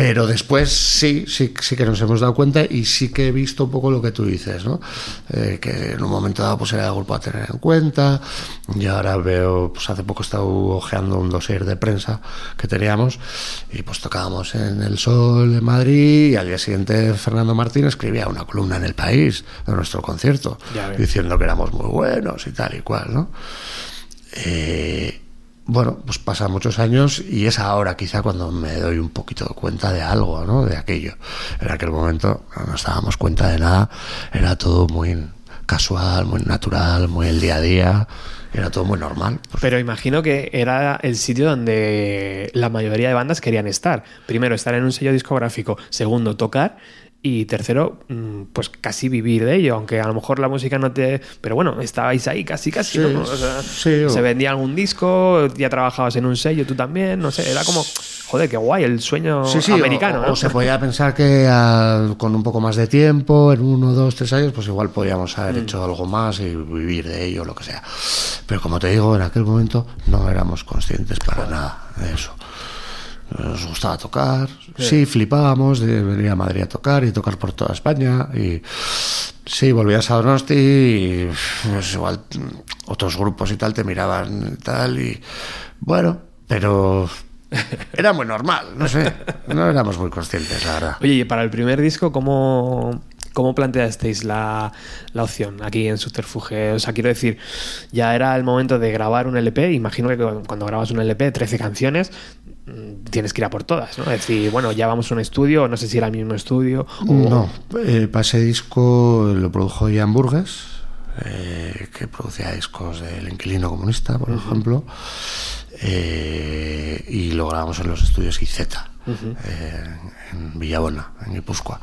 Pero después sí, sí, sí que nos hemos dado cuenta y sí que he visto un poco lo que tú dices, ¿no? Eh, que en un momento dado pues era el grupo a tener en cuenta y ahora veo, pues hace poco he estado ojeando un dossier de prensa que teníamos y pues tocábamos en El Sol en Madrid y al día siguiente Fernando Martín escribía una columna en El País de nuestro concierto diciendo que éramos muy buenos y tal y cual, ¿no? Eh, bueno, pues pasan muchos años y es ahora quizá cuando me doy un poquito cuenta de algo, ¿no? De aquello. En aquel momento no nos dábamos cuenta de nada, era todo muy casual, muy natural, muy el día a día, era todo muy normal. Pero imagino que era el sitio donde la mayoría de bandas querían estar. Primero, estar en un sello discográfico. Segundo, tocar. Y tercero, mm, pues casi vivir de ello, aunque a lo mejor la música no te... Pero bueno, estabais ahí casi, casi, Sí, ¿no? O sea, sí, o- se vendía algún disco, ya trabajabas en un sello, tú también, no sé, era como, joder, qué guay, el sueño Sí, americano, o, ¿no? o se podía pensar que ah, con un poco más de tiempo, en uno, dos, tres años, pues igual podíamos haber Mm. hecho algo más y vivir de ello, lo que sea. Pero como te digo, en aquel momento no éramos conscientes para nada de eso. Nos gustaba tocar, sí, flipábamos de venir a Madrid a tocar y tocar por toda España. Y sí, volvías a Donosti y pues, igual otros grupos y tal te miraban y tal. Y bueno, pero era muy normal, no sé. No éramos muy conscientes, la verdad. Oye, y para el primer disco, ¿cómo, cómo planteasteis la, la opción aquí en Subterfuge? O sea, quiero decir, ya era el momento de grabar un LP. Imagino que cuando grabas un LP, 13 canciones, tienes que ir a por todas, ¿no? Es decir, bueno, ya vamos a un estudio, no sé si era el mismo estudio. O... No, eh, para ese disco lo produjo Ian Burgess, eh, que producía discos del Inquilino Comunista, por ejemplo, eh, y lo grabamos en los estudios IZ, eh, en Villabona, en Guipúzcoa.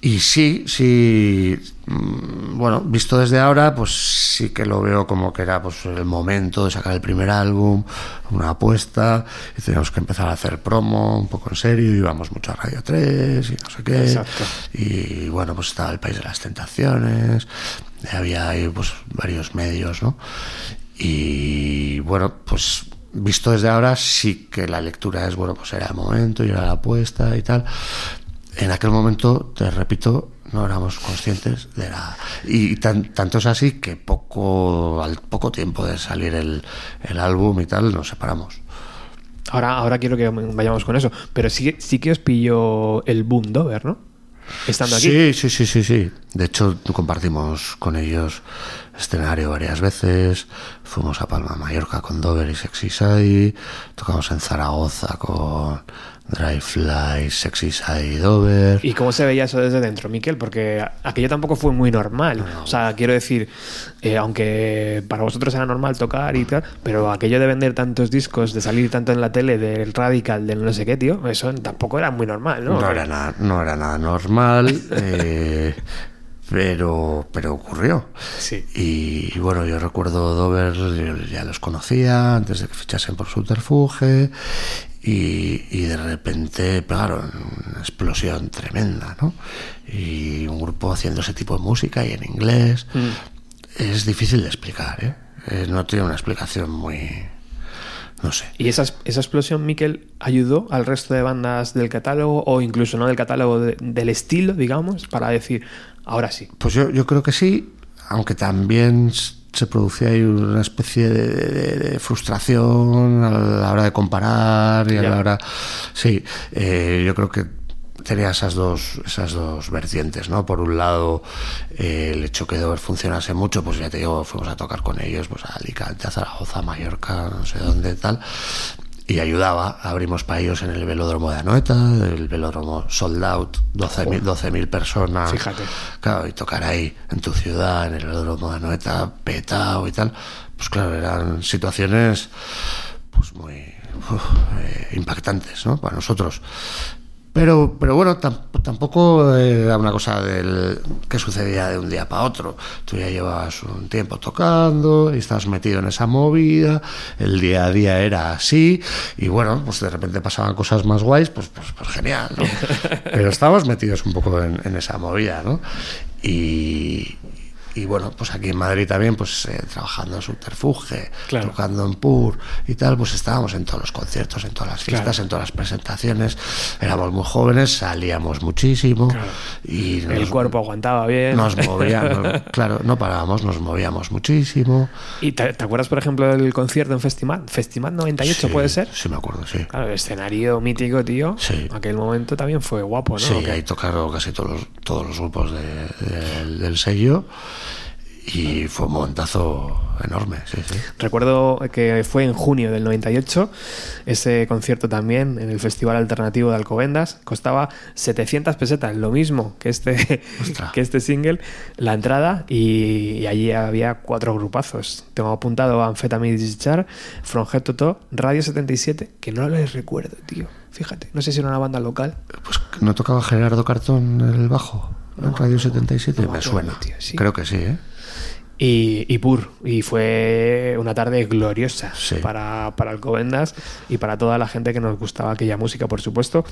Y sí, sí, mm, bueno, visto desde ahora, pues sí que lo veo como que era pues, el momento de sacar el primer álbum, una apuesta, y teníamos que empezar a hacer promo un poco en serio, íbamos mucho a Radio 3 y no sé qué. Exacto. Y bueno, pues estaba el País de las Tentaciones, había ahí pues varios medios, ¿no? Y bueno, pues visto desde ahora sí que la lectura es, bueno, pues era el momento y era la apuesta y tal. En aquel momento, te repito, no éramos conscientes de la... Y tan- tanto es así que poco al poco tiempo de salir el, el álbum y tal, nos separamos. Ahora, ahora quiero que vayamos con eso. Pero sí, sí que os pilló el boom Dover, ¿no? estando aquí. Sí, sí, sí, sí, sí. De hecho, compartimos con ellos escenario varias veces. Fuimos a Palma, Mallorca con Dover y Sexy Side. Tocamos en Zaragoza con Dry Fly, Sexy Side Dover. ¿Y cómo se veía eso desde dentro, Miquel? Porque aquello tampoco fue muy normal. O sea, quiero decir, eh, aunque para vosotros era normal tocar y tal, pero aquello de vender tantos discos, de salir tanto en la tele, del Radical, del no sé qué, tío, eso tampoco era muy normal, ¿no? No era nada, no era nada normal. eh, pero, pero ocurrió. Sí. Y, bueno, yo recuerdo Dover, yo ya los conocía antes de que fichasen por Subterfuge. Y, y de repente pegaron una explosión tremenda, ¿no? Y un grupo haciendo ese tipo de música y en inglés. Es difícil de explicar, ¿eh? Eh, No tiene una explicación muy. No sé. ¿Y esa, esa explosión, Miquel, ayudó al resto de bandas del catálogo o incluso no del catálogo, de- del estilo, digamos, para decir, ahora sí? Pues yo, yo creo que sí, aunque también se producía ahí una especie de, de- de frustración a la hora de comparar y a Ya. la hora... Sí, eh, yo creo que tenía esas dos, esas dos vertientes, ¿no? Por un lado, eh, el hecho que Dover funcionase mucho, pues ya te digo, fuimos a tocar con ellos, pues a Alicante, a Zaragoza, a Mallorca, no sé dónde, tal y ayudaba. Abrimos para ellos en el velódromo de Anoeta, el velódromo sold out, 12.000 12.000 personas. Fíjate. Claro, y tocar ahí en tu ciudad, en el velódromo de Anoeta, petado y tal. Pues claro, eran situaciones pues muy uf, eh, impactantes, ¿no? Para nosotros. Pero, pero bueno, tam- tampoco era una cosa del, que sucedía de un día para otro. Tú ya llevabas un tiempo tocando y estabas metido en esa movida, el día a día era así, y bueno, pues de repente pasaban cosas más guays, pues, pues, pues genial, ¿no? Pero estábamos metidos un poco en, en esa movida, ¿no? Y, y bueno, pues aquí en Madrid también, pues eh, trabajando en Subterfuge, Claro. tocando en Pur y tal, pues estábamos en todos los conciertos, en todas las fiestas, Claro. en todas las presentaciones. Éramos muy jóvenes, salíamos muchísimo y El nos, cuerpo aguantaba bien. nos movíamos, claro, no parábamos, nos movíamos muchísimo. ¿Y te, te acuerdas, por ejemplo, del concierto en Festival? ¿Festival 98 Sí, puede ser? Sí, me acuerdo, sí. Claro, el escenario mítico, tío. Sí. Aquel momento también fue guapo, ¿no? Sí, ahí tocaron casi todos los, todos los grupos de- del- del sello y fue un momentazo enorme, sí, sí. Recuerdo que fue en junio del 98, ese concierto también en el Festival Alternativo de Alcobendas, costaba 700 pesetas, lo mismo que este, Ostras. que este single, la entrada, y, y allí había cuatro grupazos. Tengo apuntado Amphetamine Discharge, From Head to Toe, Radio 77, que no les recuerdo, tío. Fíjate, no sé si era una banda local. Pues no tocaba Gerardo Cartón en el bajo, en Radio 77, no me suena. tío, sí. Creo que sí, ¿eh? Y, y Pur, y fue una tarde gloriosa Sí. para, para Alcobendas y para toda la gente que nos gustaba aquella música, por supuesto.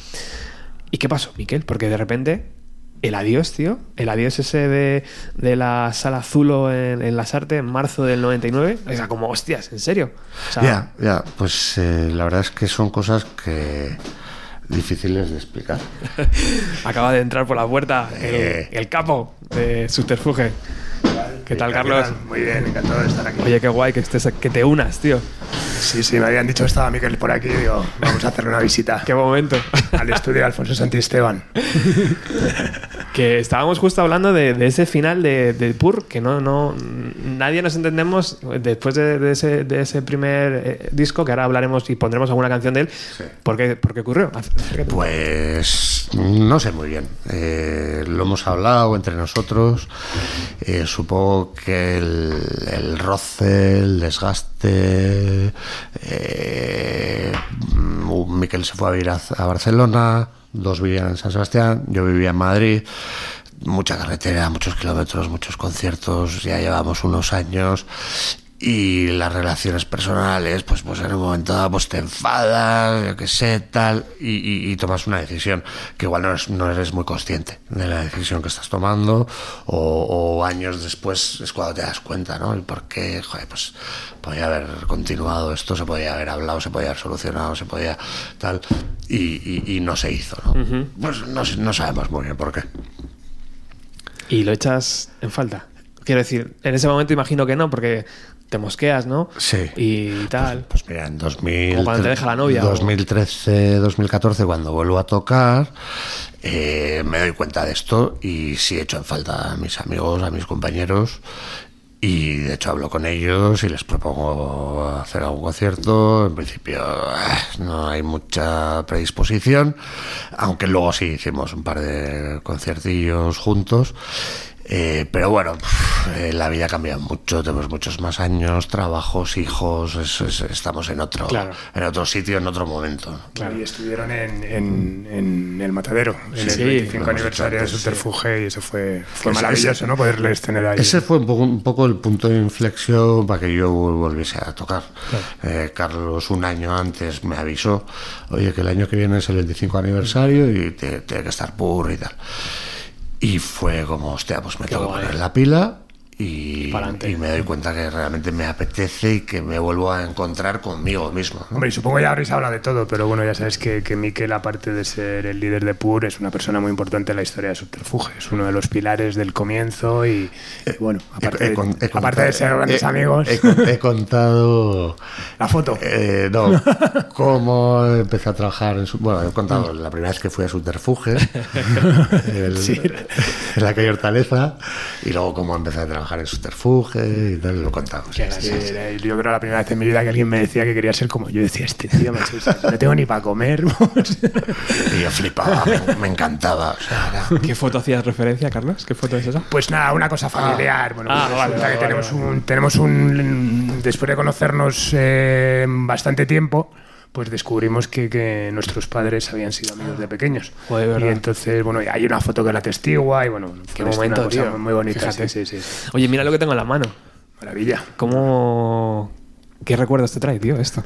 ¿Y qué pasó, Miquel? Porque de repente, el adiós, tío, el adiós ese de, de la sala Zulo en, en Las Artes en marzo del 99, o sea, como hostias, ¿en serio? O sea, Ya, ya, pues eh, la verdad es que son cosas que difíciles de explicar. acaba de entrar por la puerta el, Eh. el capo de Subterfuge. ¿Qué tal, Carlos? Muy bien, encantado de estar aquí. Oye, qué guay que, estés, que te unas, tío. Sí, sí, me habían dicho que estaba Miquel por aquí. Digo, vamos a hacerle una visita Qué momento. al estudio de Alfonso Santisteban. Que estábamos justo hablando de, de ese final de, de Pur, que no, no, nadie nos entendemos después de, de ese, de ese primer eh, disco, que ahora hablaremos y pondremos alguna canción de él. ¿Por, qué, por qué ocurrió? Pues no sé muy bien. Eh, lo hemos hablado entre nosotros. Eh, supongo que el, roce, el desgaste. Eh, Miquel se fue a vivir a, a Barcelona, dos vivían en San Sebastián, yo vivía en Madrid. Mucha carretera, muchos kilómetros, muchos conciertos, ya llevamos unos años y las relaciones personales, pues, pues en un momento dado pues te enfadas, yo qué sé, tal, y, y- y tomas una decisión que igual no eres, no eres muy consciente de la decisión que estás tomando, o, o años después es cuando te das cuenta, ¿no? El por qué, joder, pues podía haber continuado esto, se podía haber hablado, se podía haber solucionado, se podía tal, y, y- y no se hizo, ¿no? Pues no, no sabemos muy bien por qué. ¿Y lo echas en falta? Quiero decir, en ese momento imagino que no, porque te mosqueas, ¿no? Sí. Y tal. Pues mira, en 2000, Como cuando te deja la novia, o- 2013, 2014, cuando vuelvo a tocar, eh, me doy cuenta de esto y sí echo en falta a mis amigos, a mis compañeros. Y de hecho hablo con ellos y les propongo hacer algún concierto. En principio eh, no hay mucha predisposición, aunque luego sí hicimos un par de conciertillos juntos. Eh, pero bueno, eh, la vida ha cambiado mucho, tenemos muchos más años, trabajos, hijos, es- es- estamos en otro, Claro. en otro sitio, en otro momento. Y estuvieron en, en, en el Matadero, en Sí, el 25 lo hemos aniversario de Subterfuge, y eso fue, fue Ese- maravilloso, ¿no? Poderles tener ahí. Ese fue un poco, un poco el punto de inflexión para que yo volviese a tocar. Eh, Carlos un año antes me avisó, oye, que el año que viene es el 25 aniversario y te- tiene que estar pur y tal. Y fue como, hostia, pues me tengo que poner la pila y, me doy cuenta que realmente me apetece y que me vuelvo a encontrar conmigo mismo. ¿no? Hombre, y supongo ya habréis hablado de todo, pero bueno, ya sabes que, que Miquel, aparte de ser el líder de PUR, es una persona muy importante en la historia de Subterfuge. Es uno de los pilares del comienzo y, y bueno, aparte, He- he de, aparte contado- de ser grandes he- amigos, He, con- he contado la foto. Eh, no, cómo empecé a trabajar en su... Bueno, he contado la primera vez que fui a Subterfuge, el- en la calle Hortaleza, y luego cómo empecé a trabajar en Subterfuge y tal, lo he contado. sí, sí, Sí, sí. era- yo creo la primera vez en mi vida que alguien me decía que quería ser como yo. decía, este tío, macho, no tengo ni para comer. Y yo flipaba, me, me encantaba. o sea, era- ¿Qué foto hacías referencia, Carlos? ¿Qué foto es esa? Pues nada, una cosa familiar. Bueno, Ah, pues vale, resulta vale, que vale, tenemos un, tenemos un, después de conocernos eh, bastante tiempo, pues descubrimos que, que nuestros padres habían sido amigos de pequeños. Joder, ¿verdad? y entonces, bueno, hay una foto que la testigua y bueno, Qué momento, una cosa tío. muy bonita. Fíjate. Sí, sí, sí. Oye, mira lo que tengo en la mano. Maravilla. ¿Cómo... ¿Qué recuerdos te trae, tío, esto?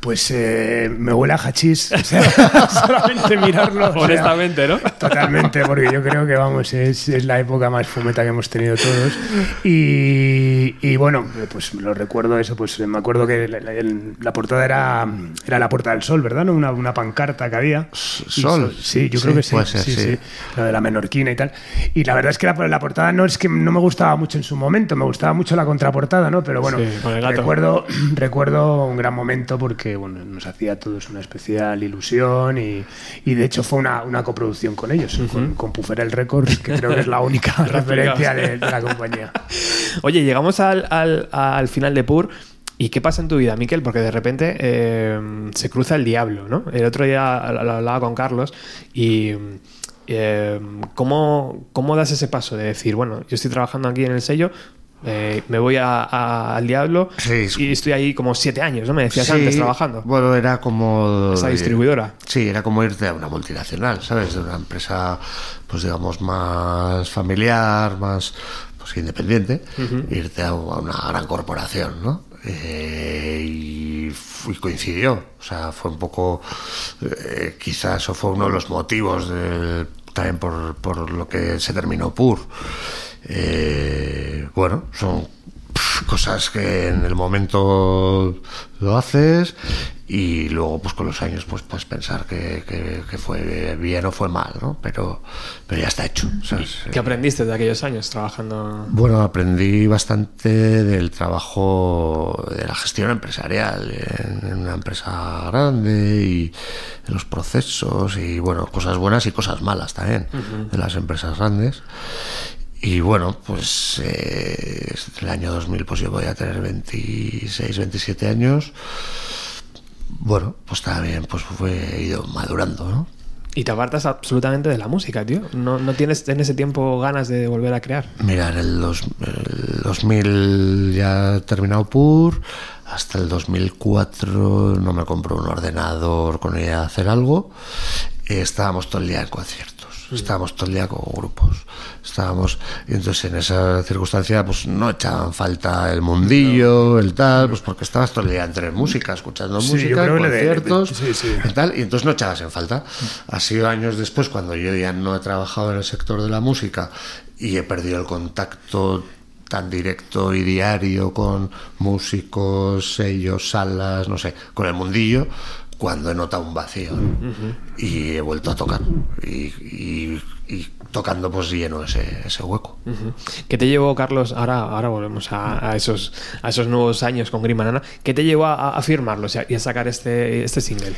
Pues eh, me huele a hachís. O sea, solamente mirarlo. o sea, Honestamente, ¿no? Totalmente, porque yo creo que vamos, es, es la época más fumeta que hemos tenido todos. Y, y bueno, pues lo recuerdo eso, pues me acuerdo que la, la- el- la portada era, era la Puerta del Sol, ¿verdad? ¿No? Una, una pancarta que había. Y Sol. Sí, yo Sí, creo que sí. puede ser, sí, sí. sí. Lo de la menorquina y tal. Y la verdad es que la, la portada no es que no me gustaba mucho en su momento, me gustaba mucho la contraportada, ¿no? Pero bueno, recuerdo, recuerdo un gran momento porque bueno, nos hacía a todos una especial ilusión y, y de hecho fue una, una coproducción con ellos, con, con Puferel Records, que creo que es la única referencia de, de la compañía. Oye, llegamos al, al- al final de Pur. ¿Y qué pasa en tu vida, Miquel? Porque de repente eh, se cruza el diablo, ¿no? El otro día lo lo hablaba con Carlos y eh, ¿cómo, ¿cómo das ese paso de decir, bueno, yo estoy trabajando aquí en el sello, eh, me voy a- a- al diablo Sí, y estoy ahí como siete años, ¿no? Me decías Sí, antes trabajando. Bueno, era como... Esa distribuidora. Sí, era como irte a una multinacional, ¿sabes? De una empresa, pues digamos, más familiar, más pues, independiente, irte a, a una gran corporación, ¿no? Eh, y coincidió, o sea, fue un poco, eh, quizás eso fue uno de los motivos del- también por, por lo que se terminó PUR. Eh, bueno, son cosas que en el momento lo haces y luego pues con los años pues puedes pensar que, que- que fue bien o fue mal, ¿no? Pero, pero ya está hecho. ¿sabes? ¿Qué aprendiste de aquellos años trabajando? Bueno, aprendí bastante del trabajo de la gestión empresarial en, en una empresa grande y en los procesos y bueno, cosas buenas y cosas malas también de las empresas grandes. Y bueno, pues eh, el año 2000 pues yo voy a tener 26, 27 años. Bueno, pues también pues fue he ido madurando, ¿no? Y te apartas absolutamente de la música, tío. No, no tienes en ese tiempo ganas de volver a crear. Mira, en el, dos- el 2000 ya he terminado PUR, hasta el 2004 no me compró un ordenador con idea de hacer algo. Estábamos todo el día en conciertos, estábamos todo el día con grupos, estábamos... Y entonces en esa circunstancia pues no echaban falta el mundillo, el tal, pues porque estabas todo el día entre música, escuchando Sí, música, que le de- conciertos, sí, sí. y tal, y entonces no echabas en falta. Ha sido años después, cuando yo ya no he trabajado en el sector de la música y he perdido el contacto tan directo y diario con músicos, sellos, salas, no sé, con el mundillo, cuando he notado un vacío y he vuelto a tocar y, y- y tocando pues lleno ese, ese hueco. ¿Qué te llevó, Carlos? Ahora, ahora volvemos a, a esos, a esos nuevos años con Green Banana. ¿Qué te llevó a, a firmarlos y a, y a sacar este, este single?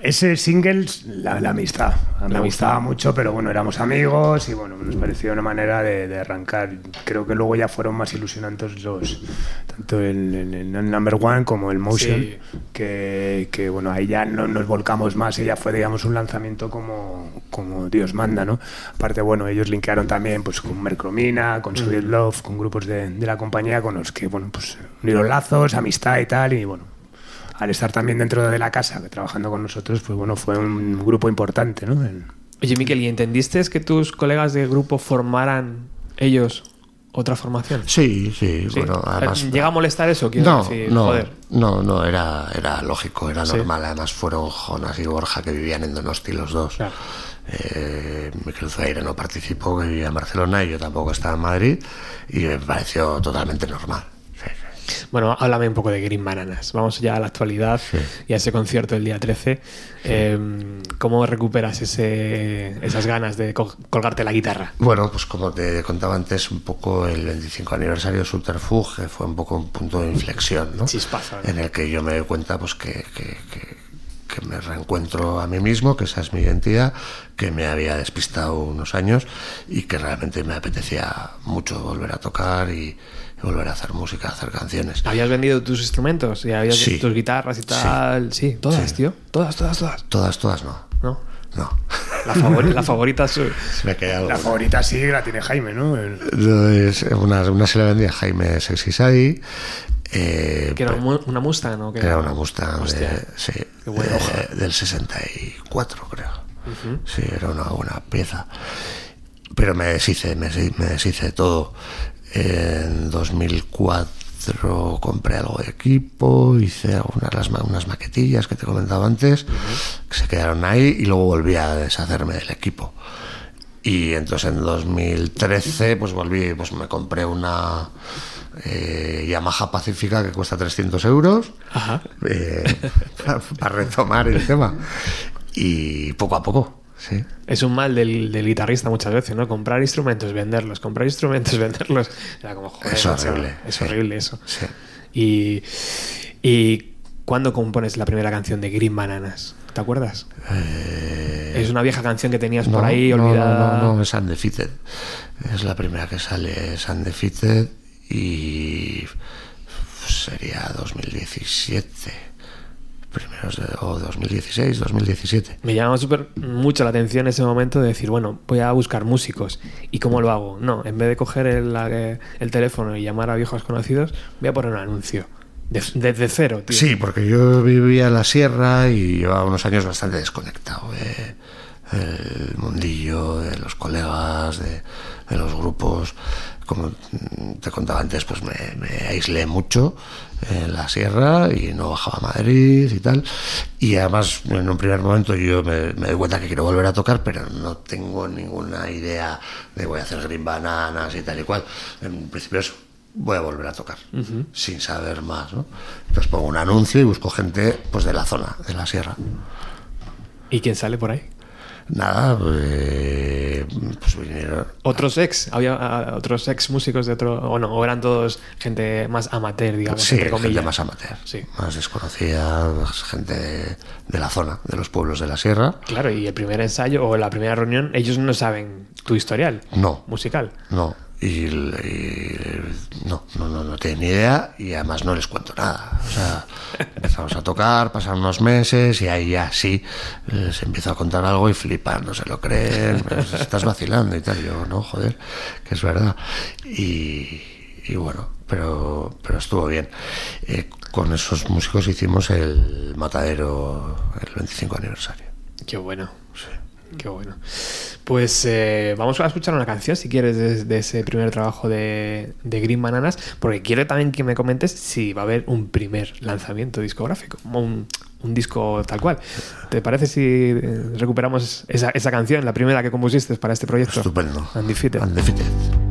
Ese single, la, la amistad. Me La gustaba mucho, pero bueno, éramos amigos y bueno, nos pareció una manera de, de arrancar. Creo que luego ya fueron más ilusionantes los, tanto el, el- el Number One como el Motion, Sí. que, que, bueno, ahí ya no nos volcamos más y ya fue, digamos, un lanzamiento como, como Dios manda, ¿no? Aparte, bueno, ellos linkearon también pues con Mercromina, con Soviet Love, con grupos de, de la compañía con los que, bueno, pues unieron lazos, amistad y tal, y bueno, al estar también dentro de la casa, que trabajando con nosotros, pues bueno, fue un grupo importante, ¿no? El- Oye, Miquel, ¿y entendiste que tus colegas de grupo formaran ellos otra formación? Sí, sí, Sí. bueno, además... ¿Llega a molestar eso? Quiero No, decir, no, joder. no, no, era, era lógico, era Sí. normal. Además fueron Jonas y Borja que vivían en Donosti los dos. Claro. Eh, Miquel Zuaire no participó, que vivía en Barcelona, y yo tampoco estaba en Madrid, y me pareció totalmente normal. Sí, sí. Bueno, háblame un poco de Green Bananas. Vamos ya a la actualidad y a ese concierto el día 13. Eh, ¿Cómo recuperas ese, esas ganas de co- colgarte la guitarra? Bueno, pues como te contaba antes, un poco el 25 aniversario de Subterfuge fue un poco un punto de inflexión, ¿no? Chispazo, ¿no? En el que yo me doy cuenta pues que, que- que- que me reencuentro a mí mismo, que esa es mi identidad, que me había despistado unos años y que realmente me apetecía mucho volver a tocar y, y volver a hacer música, hacer canciones. ¿Habías vendido tus instrumentos? ¿Y habías Sí. tus guitarras y tal? Sí, todas, Sí. tío. Todas, todas, todas. Todas, todas no. ¿No? No. La, favori- la favorita. Se me queda algo. La favorita sí la tiene Jaime, ¿no? El- No, una, una se la vendía a Jaime Sexy Sadi. eh, que era una Mustang o qué? Era una Mustang Hostia. de- sí, Qué buena de- del 64, creo. Sí, era una buena pieza. Pero me deshice, me, deshi- me deshice de todo. En 2004 compré algo de equipo, hice algunas las unas maquetillas que te comentaba antes, que se quedaron ahí y luego volví a deshacerme del equipo. Y entonces en 2013 pues volví, pues me compré una eh, Yamaha Pacífica que cuesta 300 euros eh, para, para retomar el tema. Y poco a poco, sí. Es un mal del, del guitarrista muchas veces, ¿no? Comprar instrumentos, venderlos, comprar instrumentos, venderlos. Era como, joder, Es horrible, Es sí. horrible eso. Sí. Y, y ¿cuándo compones la primera canción de Green Bananas? ¿Te acuerdas? es una vieja canción que tenías por ahí Eh, olvidada. No, no, no, es Undefeated. Es la primera que sale, es Undefeated y sería 2017. O 2016, 2017. Me llama súper mucho la atención ese momento de decir, bueno, voy a buscar músicos. ¿Y cómo lo hago? No, en vez de coger el, la- el teléfono y llamar a viejos conocidos, voy a poner un anuncio. De- Desde cero, tío. Sí, porque yo vivía en la sierra y llevaba unos años bastante desconectado de- del mundillo, de los colegas, de, de los grupos. Como te contaba antes, pues me, me aislé mucho en la sierra y no bajaba a Madrid y tal. Y además, en un primer momento yo me, me doy cuenta que quiero volver a tocar, pero no tengo ninguna idea de voy a hacer green bananas y tal y cual. En principio eso, voy a volver a tocar sin saber más ¿no? entonces pongo un anuncio y busco gente pues de la zona de la sierra ¿Y quién sale por ahí? Nada pues, pues vinieron Otros ex, había ah, otros ex músicos de otro, o no, o eran todos gente más amateur, digamos, sí, entre comillas. gente más amateur Sí. más desconocida más gente de, de la zona de los pueblos de la sierra Claro, y el primer ensayo o la primera reunión, ellos no saben tu historial no musical. no y, y- no, no, no, no tienen ni idea y además no les cuento nada. O sea, empezamos a tocar, pasan unos meses y ahí ya sí les empiezo a contar algo y flipan, no se lo creen, pues, estás vacilando y tal. Yo, no, joder, que es verdad. Y, y bueno, pero, pero estuvo bien. Eh, con esos músicos hicimos el matadero el 25 aniversario. Qué bueno. Qué bueno. Pues eh, vamos a escuchar una canción, si quieres, de, de ese primer trabajo de, de Green Bananas, porque quiero también que me comentes si va a haber un primer lanzamiento discográfico, un, un disco tal cual. ¿Te parece si eh, recuperamos esa, esa canción, la primera que compusiste para este proyecto? Estupendo. Undefeated. Undefeated.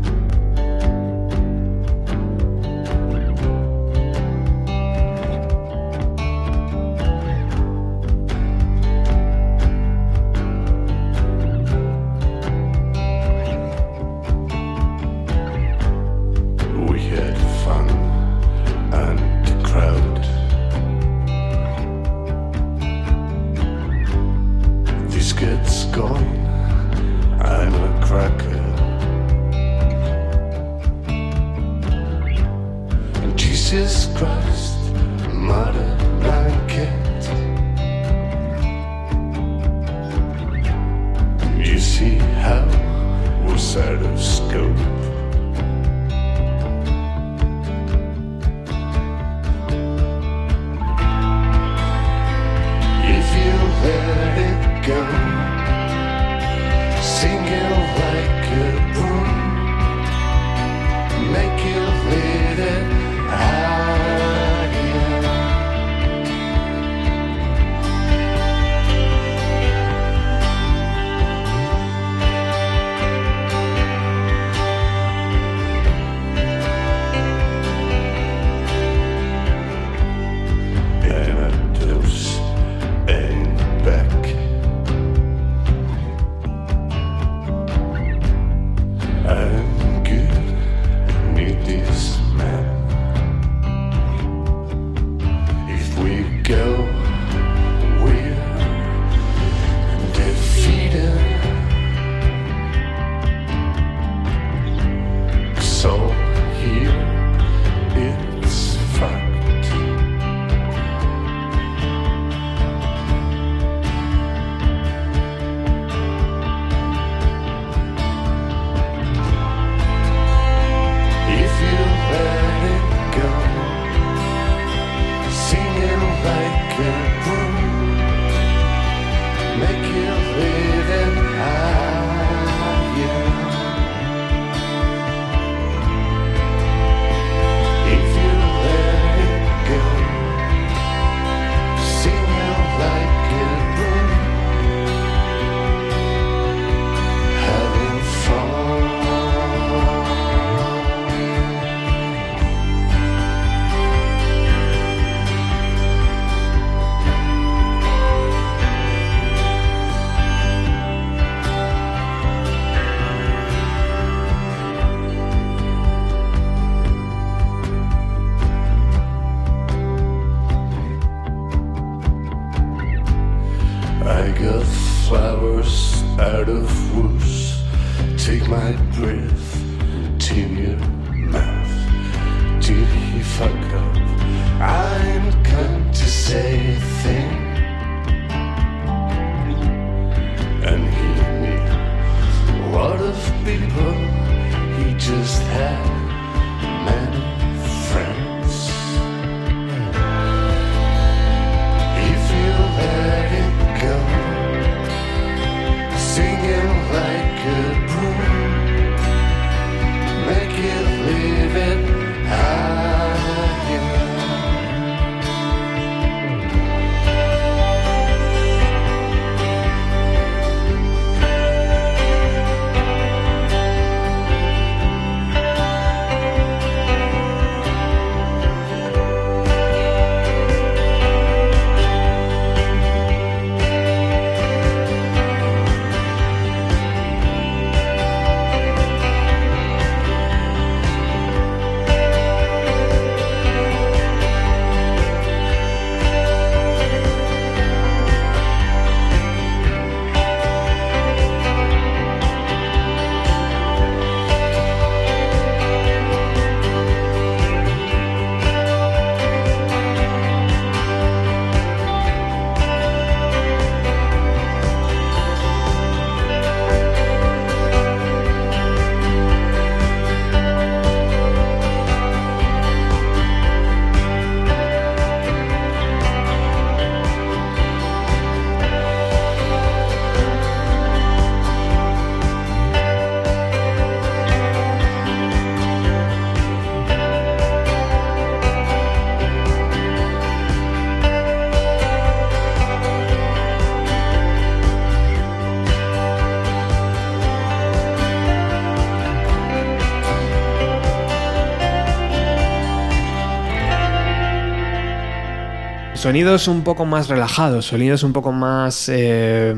Sonidos un poco más relajados, sonidos un poco más eh,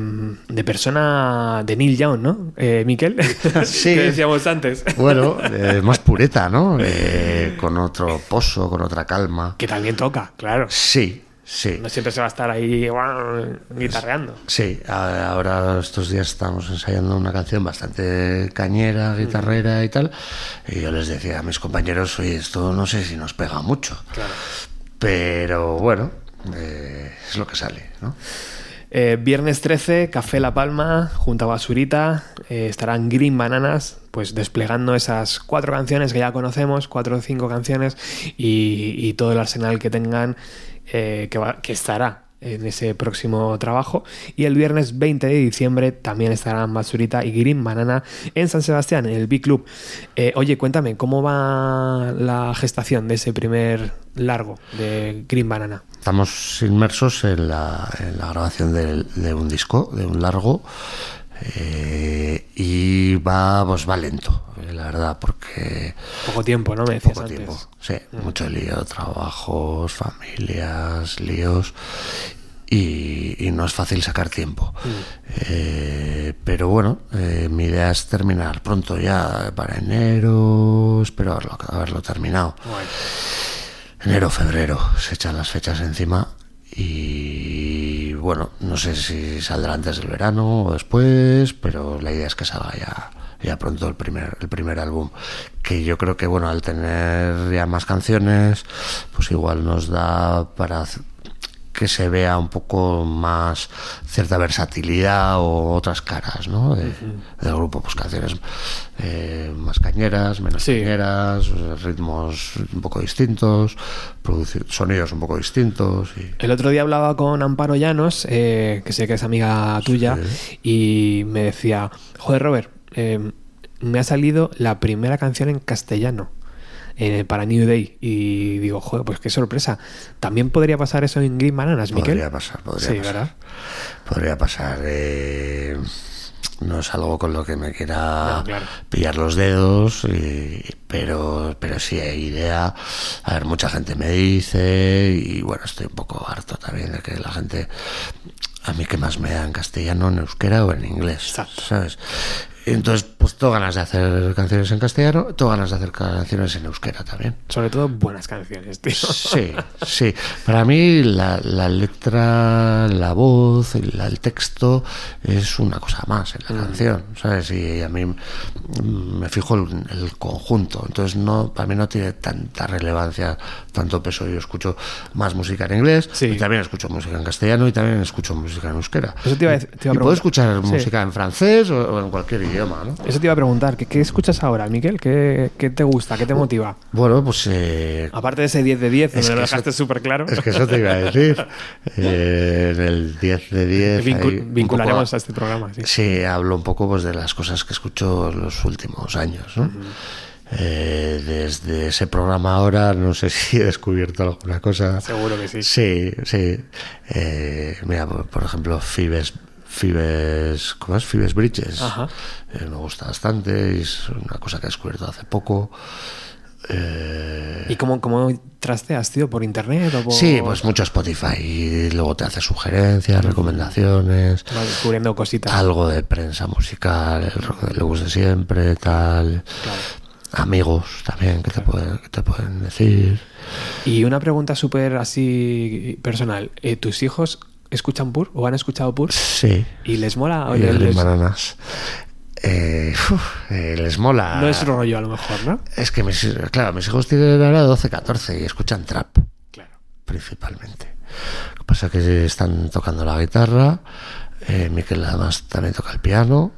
de persona de Neil Young, ¿no? Eh, Miquel, Sí. que decíamos antes. Bueno, eh, más pureta, ¿no? Eh, con otro pozo, con otra calma. Que también toca, claro. Sí, sí. No siempre se va a estar ahí guitarreando. Sí, ahora estos días estamos ensayando una canción bastante cañera, guitarrera y tal. Y yo les decía a mis compañeros, oye, esto no sé si nos pega mucho. Claro. Pero bueno, eh, es lo que sale, ¿no? Eh, viernes 13, Café La Palma, junto a Basurita, eh, estarán Green Bananas, pues desplegando esas cuatro canciones que ya conocemos, cuatro o cinco canciones, y, todo el arsenal que tengan, que, que estará en ese próximo trabajo. Y el viernes 20 de diciembre también estarán Basurita y Green Banana en San Sebastián, en el Big Club. Eh, oye, cuéntame, ¿cómo va la gestación de ese primer largo de Green Banana? Estamos inmersos en la, grabación de, un disco, de un largo, eh, y va, pues va lento, la verdad, porque Poco tiempo, ¿no? Me decías poco antes. tiempo, sí, mucho lío, trabajos, familias, líos, y, y no es fácil sacar tiempo. Eh, pero bueno, eh, mi idea es terminar pronto ya, para enero, espero haberlo, haberlo terminado. Guay. Enero, febrero, se echan las fechas encima y bueno, no sé si saldrá antes del verano o después, pero la idea es que salga ya, ya pronto el primer, el primer álbum. Que yo creo que bueno, al tener ya más canciones, pues igual nos da para que se vea un poco más cierta versatilidad o otras caras ¿no? de- del grupo, pues canciones eh, más cañeras, menos Sí. cañeras, ritmos un poco distintos, producir sonidos un poco distintos. Y... El otro día hablaba con Amparo Llanos, eh, que sé que es amiga tuya, y me decía, joder Robert, eh, me ha salido la primera canción en castellano eh, para New Day. Y digo, joder, pues qué sorpresa. ¿También podría pasar eso en Green Bananas, Miquel? Podría pasar, podría sí, pasar. ¿verdad? Podría pasar. eh, no es algo con lo que me quiera No, claro. pillar los dedos, y- pero, pero sí hay idea. A ver, mucha gente me dice, y bueno, estoy un poco harto también de que la gente. A mí que más me da en castellano, en euskera o en inglés, Exacto. ¿sabes? Entonces, pues tengo ganas de hacer canciones en castellano, tengo ganas de hacer canciones en euskera también. Sobre todo buenas canciones, tío. Sí, sí. Para mí la, la letra, la voz, el, el, texto es una cosa más en la mm. canción, ¿sabes? Y a mí me fijo en el conjunto. Entonces, no para mí no tiene tanta relevancia, tanto peso. Yo escucho más música en inglés, y también escucho música en castellano y también escucho música en euskera. Eso te iba a, te iba a y puedo escuchar música en francés o, o en cualquier idioma, ¿no? Eso te iba a preguntar, ¿qué, qué escuchas ahora, Miquel? ¿Qué, ¿Qué, te gusta? ¿Qué te motiva? Bueno, pues... Eh, Aparte de ese 10 de 10, donde lo dejaste súper claro. Es que eso te iba a decir. eh, en el 10 de 10... Vincul vincularemos poco, a este programa, sí. Sí, hablo un poco pues, de las cosas que escucho los últimos años, ¿no? Uh -huh. Eh, desde ese programa ahora no sé si he descubierto alguna cosa. Seguro que sí. Sí, sí. Eh, mira, por, por ejemplo, Fibes Fibes, ¿cómo es? Fibes Bridges. Eh, me gusta bastante, es una cosa que he descubierto hace poco. Eh... ¿Y cómo, cómo trasteas, tío? ¿Por internet? O por... Sí, pues mucho Spotify. Y luego te hace sugerencias, recomendaciones. Vas descubriendo cositas. Algo de prensa musical, el rock de Lewis de siempre, tal. Claro. Amigos también que te, pueden, que te pueden decir. Y una pregunta súper así personal. Eh, ¿Tus hijos escuchan Pur o han escuchado Pur? Sí. ¿Y les mola? Y les, les... bananas. Eh, uf, eh, les mola. No es rollo a lo mejor, ¿no? Es que mis, claro, mis hijos tienen ahora 12, 14 y escuchan trap. Claro. Principalmente. Lo que pasa es que están tocando la guitarra. Eh, Miquel además también toca el piano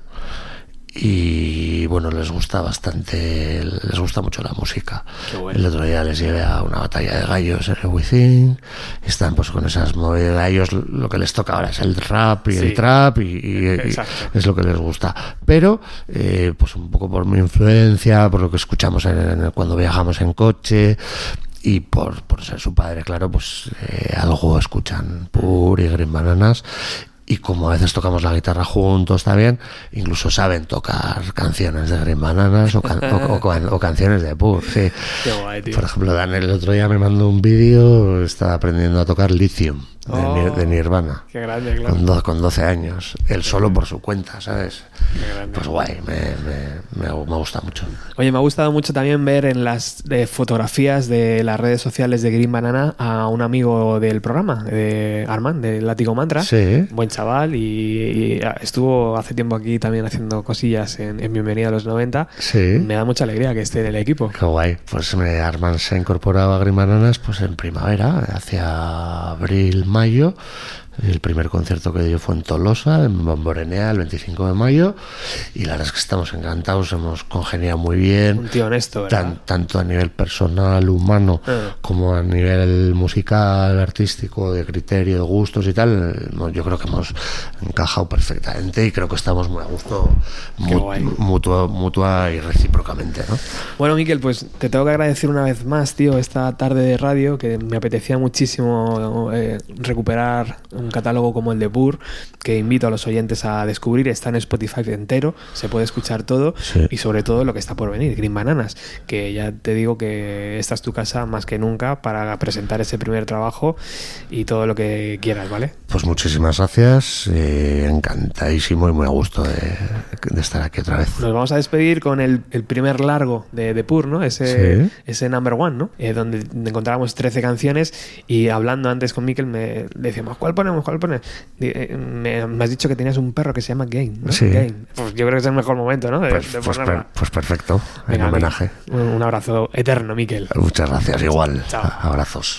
y bueno, les gusta bastante, les gusta mucho la música. Bueno. El otro día les llevé a una batalla de gallos en el Within, están pues con esas movidas, a ellos lo que les toca ahora es el rap y sí. el trap y, y, y, es lo que les gusta. Pero, eh, pues un poco por mi influencia, por lo que escuchamos en, en, cuando viajamos en coche, y por, por ser su padre, claro, pues eh, algo escuchan Pur y Green Bananas y como a veces tocamos la guitarra juntos también, incluso saben tocar canciones de Green Bananas o, can o, o, o canciones de Pur. Sí. Guay, Por ejemplo, Daniel el otro día me mandó un vídeo, estaba aprendiendo a tocar Lithium. De, oh, de, Nirvana. Qué grande, claro. Con, do, con 12 años. Él solo por su cuenta, ¿sabes? Qué grande. Pues guay, me, me, me, me, gusta mucho. Oye, me ha gustado mucho también ver en las eh, fotografías de las redes sociales de Green Banana a un amigo del programa, de Armand, de Látigo Mantra. Sí. Buen chaval y, y, estuvo hace tiempo aquí también haciendo cosillas en, en, Bienvenida a los 90. Sí. Me da mucha alegría que esté en el equipo. Qué guay. Pues Armand se ha incorporado a Green Bananas pues en primavera, hacia abril, mayo. El primer concierto que dio fue en Tolosa, en Bomborenea, el 25 de mayo. Y la verdad es que estamos encantados, hemos congeniado muy bien. Un tío honesto, ¿verdad? Tan, tanto a nivel personal, humano, Ah. como a nivel musical, artístico, de criterio, de gustos y tal. Yo creo que hemos encajado perfectamente y creo que estamos muy a gusto, mu mutua, mutua y recíprocamente, ¿no? Bueno, Miquel, pues te tengo que agradecer una vez más, tío, esta tarde de radio, que me apetecía muchísimo eh, recuperar un catálogo como el de Burr, que invito a los oyentes a descubrir. Está en Spotify entero, se puede escuchar todo sí. y sobre todo lo que está por venir, Green Bananas, que ya te digo que esta es tu casa más que nunca para presentar ese primer trabajo y todo lo que quieras, ¿vale? Pues muchísimas gracias, eh, encantadísimo y muy a gusto de, de, estar aquí otra vez. Nos vamos a despedir con el, el primer largo de, de Pur, ¿no? Ese, sí. ese number one, ¿no? Eh, donde encontramos 13 canciones y hablando antes con Miquel me decíamos, ¿cuál ponemos? ¿Cuál ponemos? Me, me, has dicho que tenías un perro que se llama Game, ¿no? Sí. Game. Pues yo creo que es el mejor momento, ¿no? De, pues, de pues, per, pues, perfecto, Venga, en homenaje. Un abrazo eterno, Miquel. Muchas gracias, igual. Chao. Abrazos.